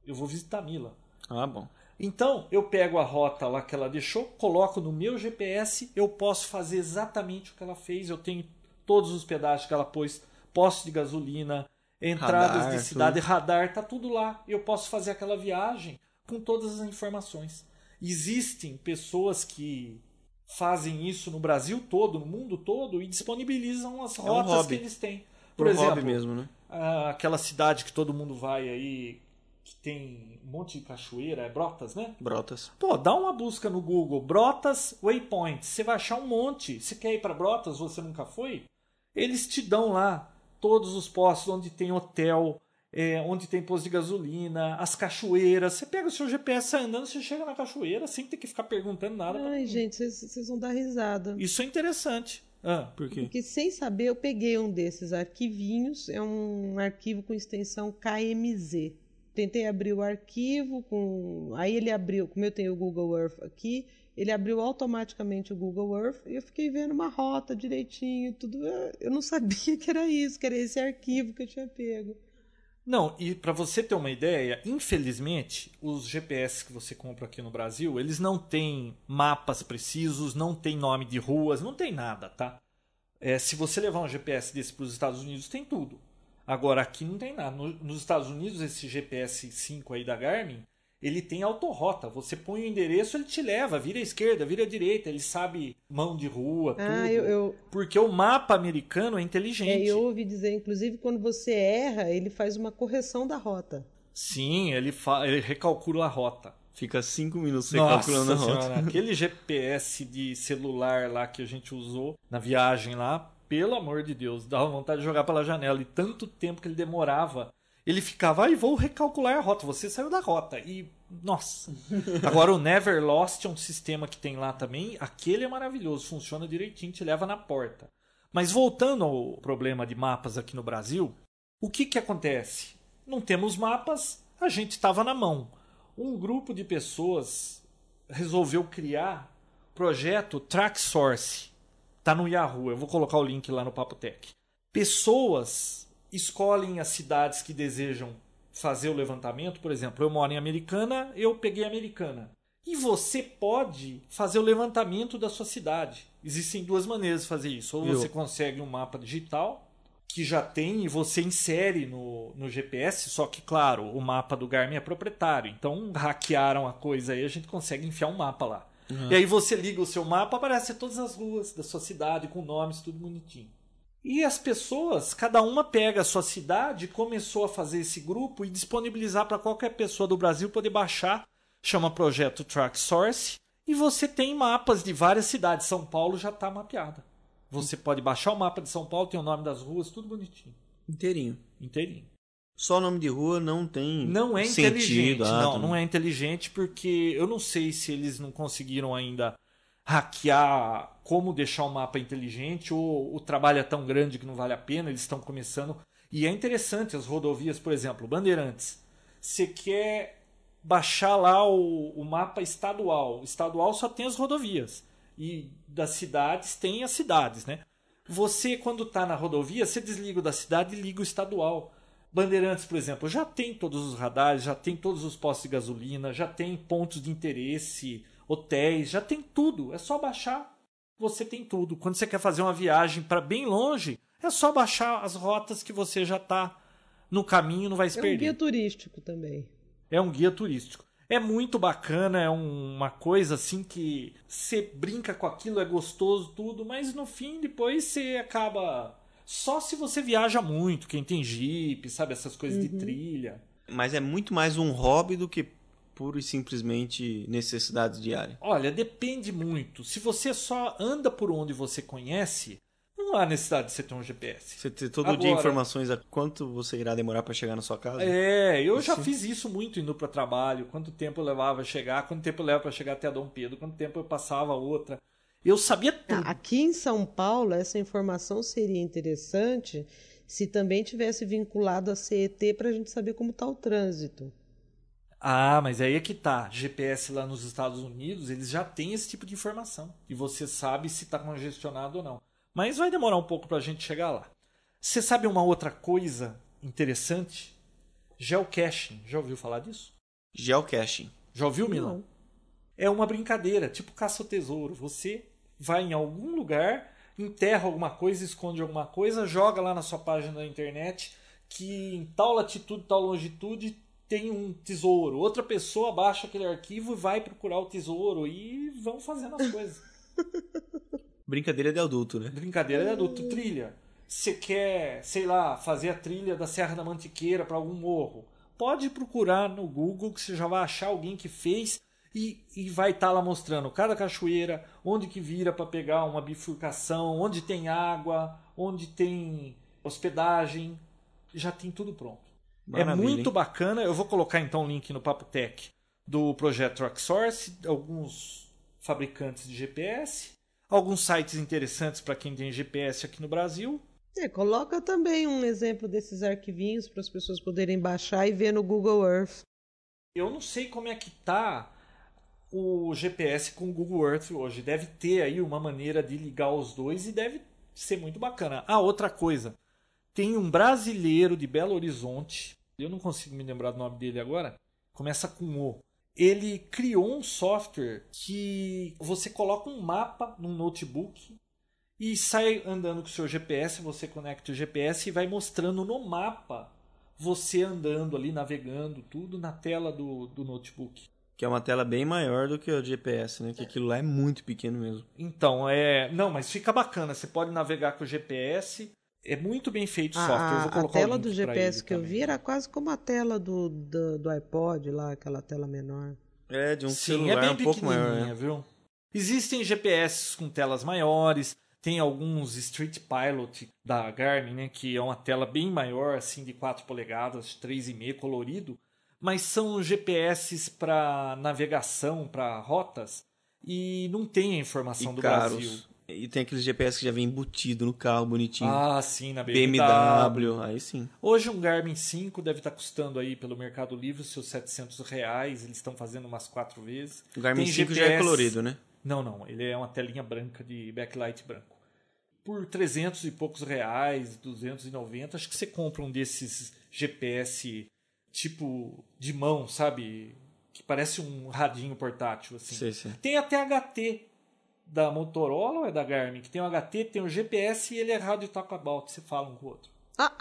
eu vou visitar Mila. Ah, bom. Então, eu pego a rota lá que ela deixou, coloco no meu GPS, eu posso fazer exatamente o que ela fez. Eu tenho todos os pedágios que ela pôs, postos de gasolina, entradas Radar, de cidade, radar, tá tudo lá. Eu posso fazer aquela viagem com todas as informações. Existem pessoas que fazem isso no Brasil todo, no mundo todo, e disponibilizam as um rotas hobby. que eles têm. Por Por exemplo, mesmo, né? aquela cidade que todo mundo vai aí, que tem um monte de cachoeira, é Brotas, né? Brotas. Pô, dá uma busca no Google, Brotas Waypoints. Você vai achar um monte. Você quer ir para Brotas, você nunca foi? Eles te dão lá todos os postos onde tem hotel, é, onde tem posto de gasolina, as cachoeiras. Você pega o seu GPS, sai andando, você chega na cachoeira sem ter que ficar perguntando nada. Ai, gente, vocês vocês vão dar risada. Isso é interessante. Ah, Por quê? Porque sem saber, eu peguei um desses arquivinhos, é um arquivo com extensão KMZ. Tentei abrir o arquivo com. Aí ele abriu, como eu tenho o Google Earth aqui, ele abriu automaticamente o Google Earth e eu fiquei vendo uma rota direitinho, tudo. Eu não sabia que era isso, que era esse arquivo que eu tinha pego. Não, e para você ter uma ideia, infelizmente, os GPS que você compra aqui no Brasil, eles não têm mapas precisos, não tem nome de ruas, não tem nada, tá? É, se você levar um GPS desse para os Estados Unidos, tem tudo. Agora aqui não tem nada. No- nos Estados Unidos, esse GPS 5 aí da Garmin, ele tem autorrota. Você põe o endereço, ele te leva, vira à esquerda, vira à direita, ele sabe mão de rua, tudo. Ah, eu, eu, Porque o mapa americano é inteligente. é, eu ouvi dizer, inclusive, quando você erra, ele faz uma correção da rota. Sim, ele, fa- ele recalcula a rota. Fica cinco minutos você Nossa calculando a rota. senhora, aquele GPS de celular lá que a gente usou na viagem lá, pelo amor de Deus, dava vontade de jogar pela janela. E tanto tempo que ele demorava. Ele ficava, ai, vou recalcular a rota. Você saiu da rota. E, nossa. Agora o Never Lost é um sistema que tem lá também. Aquele é maravilhoso, funciona direitinho, te leva na porta. Mas voltando ao problema de mapas aqui no Brasil, o que que acontece? Não temos mapas, a gente estava na mão. Um grupo de pessoas resolveu criar o projeto TrackSource. Tá no Yahoo, eu vou colocar o link lá no Papotec. Pessoas escolhem as cidades que desejam fazer o levantamento, por exemplo, eu moro em Americana, eu peguei Americana. E você pode fazer o levantamento da sua cidade. Existem duas maneiras de fazer isso. Ou você consegue um mapa digital, que já tem, e você insere no, no GPS, só que, claro, o mapa do Garmin é proprietário. Então, hackearam a coisa aí, a gente consegue enfiar um mapa lá. Uhum. E aí você liga o seu mapa, aparece todas as ruas da sua cidade, com nomes, tudo bonitinho. E as pessoas, cada uma pega a sua cidade, começou a fazer esse grupo e disponibilizar para qualquer pessoa do Brasil poder baixar chama projeto Track Source, e você tem mapas de várias cidades. São Paulo já está mapeada. Você pode baixar o mapa de São Paulo, tem o nome das ruas, tudo bonitinho. Inteirinho. Inteirinho. Só nome de rua não tem Não é sentido, inteligente. Ah, não, não é inteligente porque eu não sei se eles não conseguiram ainda hackear como deixar o mapa inteligente ou o trabalho é tão grande que não vale a pena, eles estão começando. E é interessante as rodovias, por exemplo, Bandeirantes. Você quer baixar lá o, o mapa estadual. O estadual só tem as rodovias. E das cidades tem as cidades, né? Você, quando está na rodovia, você desliga o da cidade e liga o estadual. Bandeirantes, por exemplo, já tem todos os radares, já tem todos os postos de gasolina, já tem pontos de interesse, hotéis, já tem tudo. É só baixar. Você tem tudo. Quando você quer fazer uma viagem para bem longe, é só baixar as rotas que você já está no caminho, não vai se é perder. Um guia turístico também é um guia turístico. É muito bacana, é uma coisa assim que você brinca com aquilo, é gostoso tudo, mas no fim depois você acaba só se você viaja muito, quem tem jeep, sabe essas coisas uhum. de trilha. Mas é muito mais um hobby do que puro e simplesmente necessidades diárias. Olha, depende muito. Se você só anda por onde você conhece, não há necessidade de você ter um GPS. Você ter todo Agora, dia informações a quanto você irá demorar para chegar na sua casa? É, eu já fiz isso muito indo para trabalho. Quanto tempo eu levava a chegar, quanto tempo eu leva para chegar até Dom Pedro, quanto tempo eu passava outra. Eu sabia tudo. Aqui em São Paulo, essa informação seria interessante se também tivesse vinculado a CET para a gente saber como está o trânsito. Ah, mas aí é que tá. GPS lá nos Estados Unidos, eles já têm esse tipo de informação. E você sabe se está congestionado ou não. Mas vai demorar um pouco para a gente chegar lá. Você sabe uma outra coisa interessante? Geocaching. Já ouviu falar disso? Geocaching. Já ouviu, Milan? É uma brincadeira, tipo caça ao tesouro. Você vai em algum lugar, enterra alguma coisa, esconde alguma coisa, joga lá na sua página da internet que em tal latitude, tal longitude tem um tesouro. Outra pessoa baixa aquele arquivo e vai procurar o tesouro e vão fazendo as coisas. Brincadeira de adulto, né? Brincadeira de adulto. Trilha. Você quer, sei lá, fazer a trilha da Serra da Mantiqueira para algum morro? Pode procurar no Google que você já vai achar alguém que fez e, e vai estar tá lá mostrando cada cachoeira, onde que vira para pegar uma bifurcação, onde tem água, onde tem hospedagem. Já tem tudo pronto. É Maravilha, é muito hein? bacana. Eu vou colocar então o link no Papo Tech do projeto Tracksource, alguns fabricantes de GPS alguns sites interessantes para quem tem GPS aqui no Brasil. É, coloca também um exemplo desses arquivinhos para as pessoas poderem baixar e ver no Google Earth. Eu não sei como é que tá o GPS com o Google Earth hoje. Deve ter aí uma maneira de ligar os dois e deve ser muito bacana. Ah, outra coisa. Tem um brasileiro de Belo Horizonte, eu não consigo me lembrar do nome dele agora, começa com O ele criou um software que você coloca um mapa num notebook e sai andando com o seu GPS, você conecta o GPS e vai mostrando no mapa você andando ali, navegando, tudo na tela do, do notebook. Que é uma tela bem maior do que o GPS, né? Que aquilo lá é muito pequeno mesmo. Então, é. Não, mas fica bacana. Você pode navegar com o GPS é muito bem feito o software. A, a tela do GPS que também. eu vi era quase como a tela do, do, do, iPod lá, aquela tela menor. É, de um Sim, celular é bem um pouco maior. Né? Viu? Existem GPS com telas maiores, tem alguns Street Pilot da Garmin, né, que é uma tela bem maior, assim, de 4 polegadas, 3,5 colorido, mas são GPS para navegação, para rotas, e não tem a informação e do caros. Brasil. E tem aqueles GPS que já vem embutido no carro, bonitinho. Ah, sim, na BMW. BMW, aí sim. Hoje um Garmin 5 deve estar custando aí pelo Mercado Livre seus 700 reais. Eles estão fazendo umas quatro vezes. O Garmin tem 5 GPS... já é colorido, né? Não, não. Ele é uma telinha branca de backlight branco. Por 300 e poucos reais, 290, acho que você compra um desses GPS tipo de mão, sabe? Que parece um radinho portátil, assim. Sei, sei. Tem até HT da Motorola ou é da Garmin? Que tem o HT, tem o GPS e ele é rádio talk about, você fala um com o outro. Ah,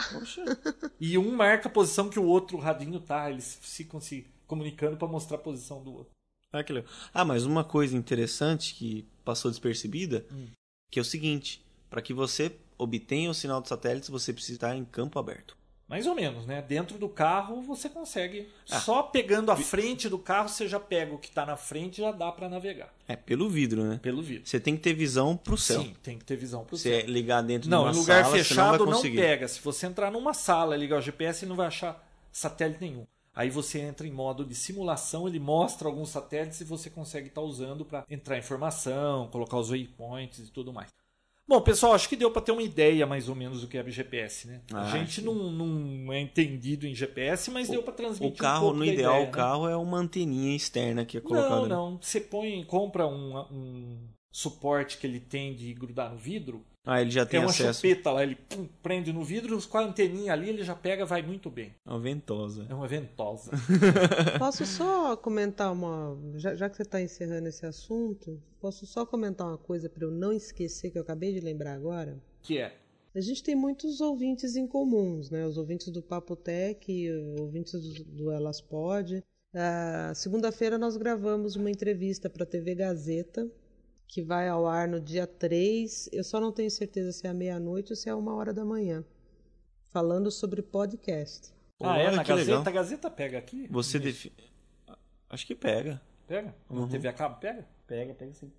E um marca a posição que o outro radinho tá, eles ficam se comunicando para mostrar a posição do outro. Ah, que legal. Ah, mas uma coisa interessante que passou despercebida, Hum. que é o seguinte, para que você obtenha o sinal de satélites, você precisa estar em campo aberto. Mais ou menos, né? Dentro do carro você consegue. Ah. Só pegando a frente do carro, você já pega o que tá na frente e já dá para navegar. É, pelo vidro, né? Pelo vidro. Você tem que ter visão pro céu. Sim, tem que ter visão pro Se céu. é ligar dentro Não, de uma em lugar sala, fechado você não, não, pega. Se você entrar numa sala e ligar o GPS, não vai achar satélite nenhum. Aí você entra em modo de simulação, ele mostra alguns satélites e você consegue estar usando para entrar informação, colocar os waypoints e tudo mais. Bom, pessoal, acho que deu para ter uma ideia mais ou menos do que é GPS, né? Ah, a gente não, não é entendido em GPS, mas deu para O transmitir um carro, pouco no ideal, ideia, o né? carro é uma anteninha externa que é colocada. Não, não. Você põe, compra um, um suporte que ele tem de grudar no vidro. Ah, ele já tem Tem uma acesso. chupeta lá, ele pum, prende no vidro, com a anteninha ali, ele já pega, vai muito bem. É uma ventosa. É uma ventosa. posso só comentar uma. Já, já que você está encerrando esse assunto, posso só comentar uma coisa para eu não esquecer que eu acabei de lembrar agora? que é? A gente tem muitos ouvintes em comuns, né? Os ouvintes do Papotec, ouvintes do, do Elas Pod. Ah, Segunda-feira nós gravamos uma entrevista para a TV Gazeta, que vai ao ar no dia 3. Eu só não tenho certeza se é à meia-noite ou se é uma hora da manhã. Falando sobre podcast. ah, é? Na Gazeta? legal. A Gazeta pega aqui? Você define. Acho que pega. Pega? Uhum. Na TV a cabo? Pega? Pega, pega sim.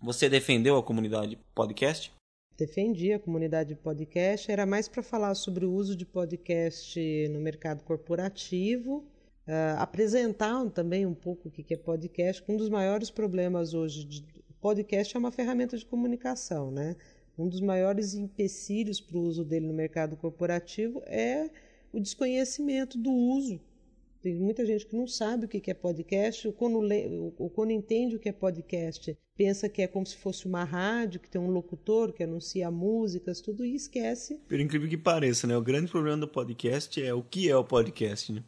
Você defendeu a comunidade podcast? defendi a comunidade de podcast, era mais para falar sobre o uso de podcast no mercado corporativo, ah, apresentar também um pouco o que que é podcast, que um dos maiores problemas hoje de podcast é uma ferramenta de comunicação, né? Um dos maiores empecilhos para o uso dele no mercado corporativo é o desconhecimento do uso. Tem muita gente que não sabe o que é podcast, ou quando, lê, ou quando entende o que é podcast, pensa que é como se fosse uma rádio, que tem um locutor que anuncia músicas, tudo, e esquece. Por incrível que pareça, né? O grande problema do podcast é o que é o podcast, né?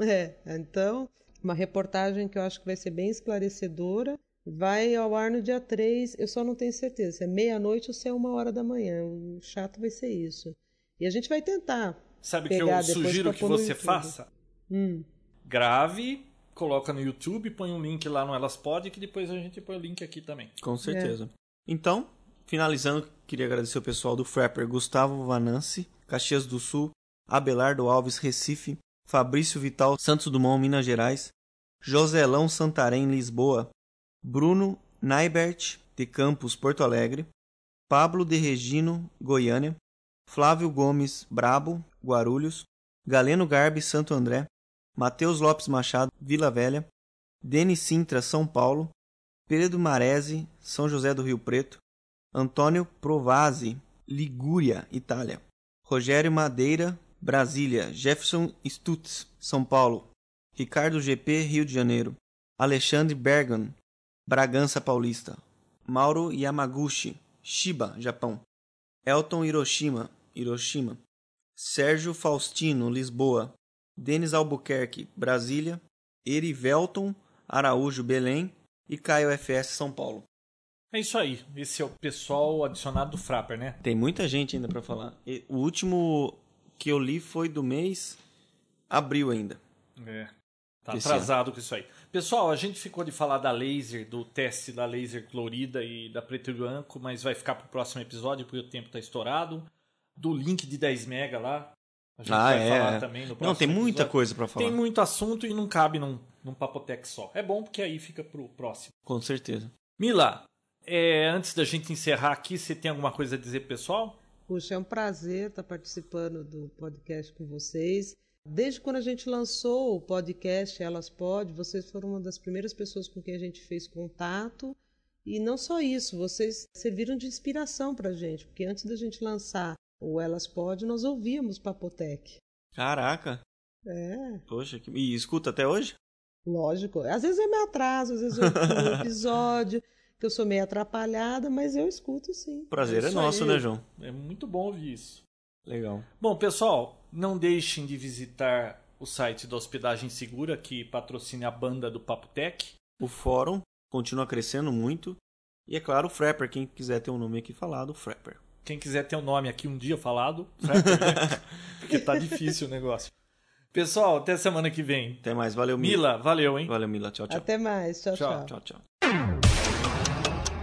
É, então, uma reportagem que eu acho que vai ser bem esclarecedora. Vai ao ar no dia 3, eu só não tenho certeza se é meia-noite ou se é uma hora da manhã. O chato vai ser isso. E a gente vai tentar. Sabe o que eu sugiro que você YouTube. faça? Hum, Grave, coloca no YouTube, põe um link lá no Elas Pod, que depois a gente põe o link aqui também. Com certeza. Então, finalizando, queria agradecer o pessoal do Frapper Gustavo Vananci, Caxias do Sul, Abelardo Alves, Recife, Fabrício Vital, Santos Dumont, Minas Gerais, Joselão Santarém, Lisboa, Bruno Naibert, de Campos, Porto Alegre, Pablo de Regino, Goiânia, Flávio Gomes, Brabo, Guarulhos, Galeno Garbi, Santo André, Matheus Lopes Machado, Vila Velha, Denis Sintra, São Paulo, Pedro Marese, São José do Rio Preto, Antônio Provasi, Ligúria, Itália, Rogério Madeira, Brasília, Jefferson Stutz, São Paulo, Ricardo GP, Rio de Janeiro, Alexandre Bergan, Bragança Paulista, Mauro Yamaguchi, Shiba, Japão, Elton Hiroshima, Hiroshima, Sérgio Faustino, Lisboa, Denis Albuquerque, Brasília, Erivelton Araújo, Belém e Caio FS, São Paulo. É isso aí. Esse é o pessoal adicionado do Frapper, né? Tem muita gente ainda pra falar. E o último que eu li foi do mês abril ainda. É. Tá Esse atrasado com isso aí. Pessoal, a gente ficou de falar da laser, do teste da laser colorida e da preto e branco, mas vai ficar pro próximo episódio porque o tempo tá estourado. Do link de 10 mega lá. A gente Ah, vai é. falar também no próximo Não, tem muita episódio. coisa pra falar. Tem muito assunto e não cabe num, num papotec só. É bom porque aí fica pro próximo. Com certeza. Mila, é, antes da gente encerrar aqui, você tem alguma coisa a dizer pro pessoal? Puxa, é um prazer estar participando do podcast com vocês. Desde quando a gente lançou o podcast Elas Pod, vocês foram uma das primeiras pessoas com quem a gente fez contato. E não só isso, vocês serviram de inspiração para a gente, porque antes da gente lançar o Elas Pod, nós ouvíamos Papotec. Caraca. É, Poxa, que... e escuta até hoje? lógico. Às vezes eu me atraso, às vezes eu um episódio, que eu sou meio atrapalhada, mas eu escuto sim. Prazer É é, nosso, aí. né, João? É muito bom ouvir isso. Legal. Bom, pessoal, não deixem de visitar o site da Hospedagem Segura, que patrocina a banda do Papo Tech. O fórum continua crescendo muito. E é claro, o Frapper, quem quiser ter um nome aqui falado, Frapper. Quem quiser ter o um nome aqui um dia falado, Frapper, né? porque tá difícil o negócio. Pessoal, até semana que vem. Até mais, valeu Mila. Mila, valeu, hein? Valeu Mila, tchau, tchau. Até mais. Tchau, Tchau. tchau. Tchau, tchau.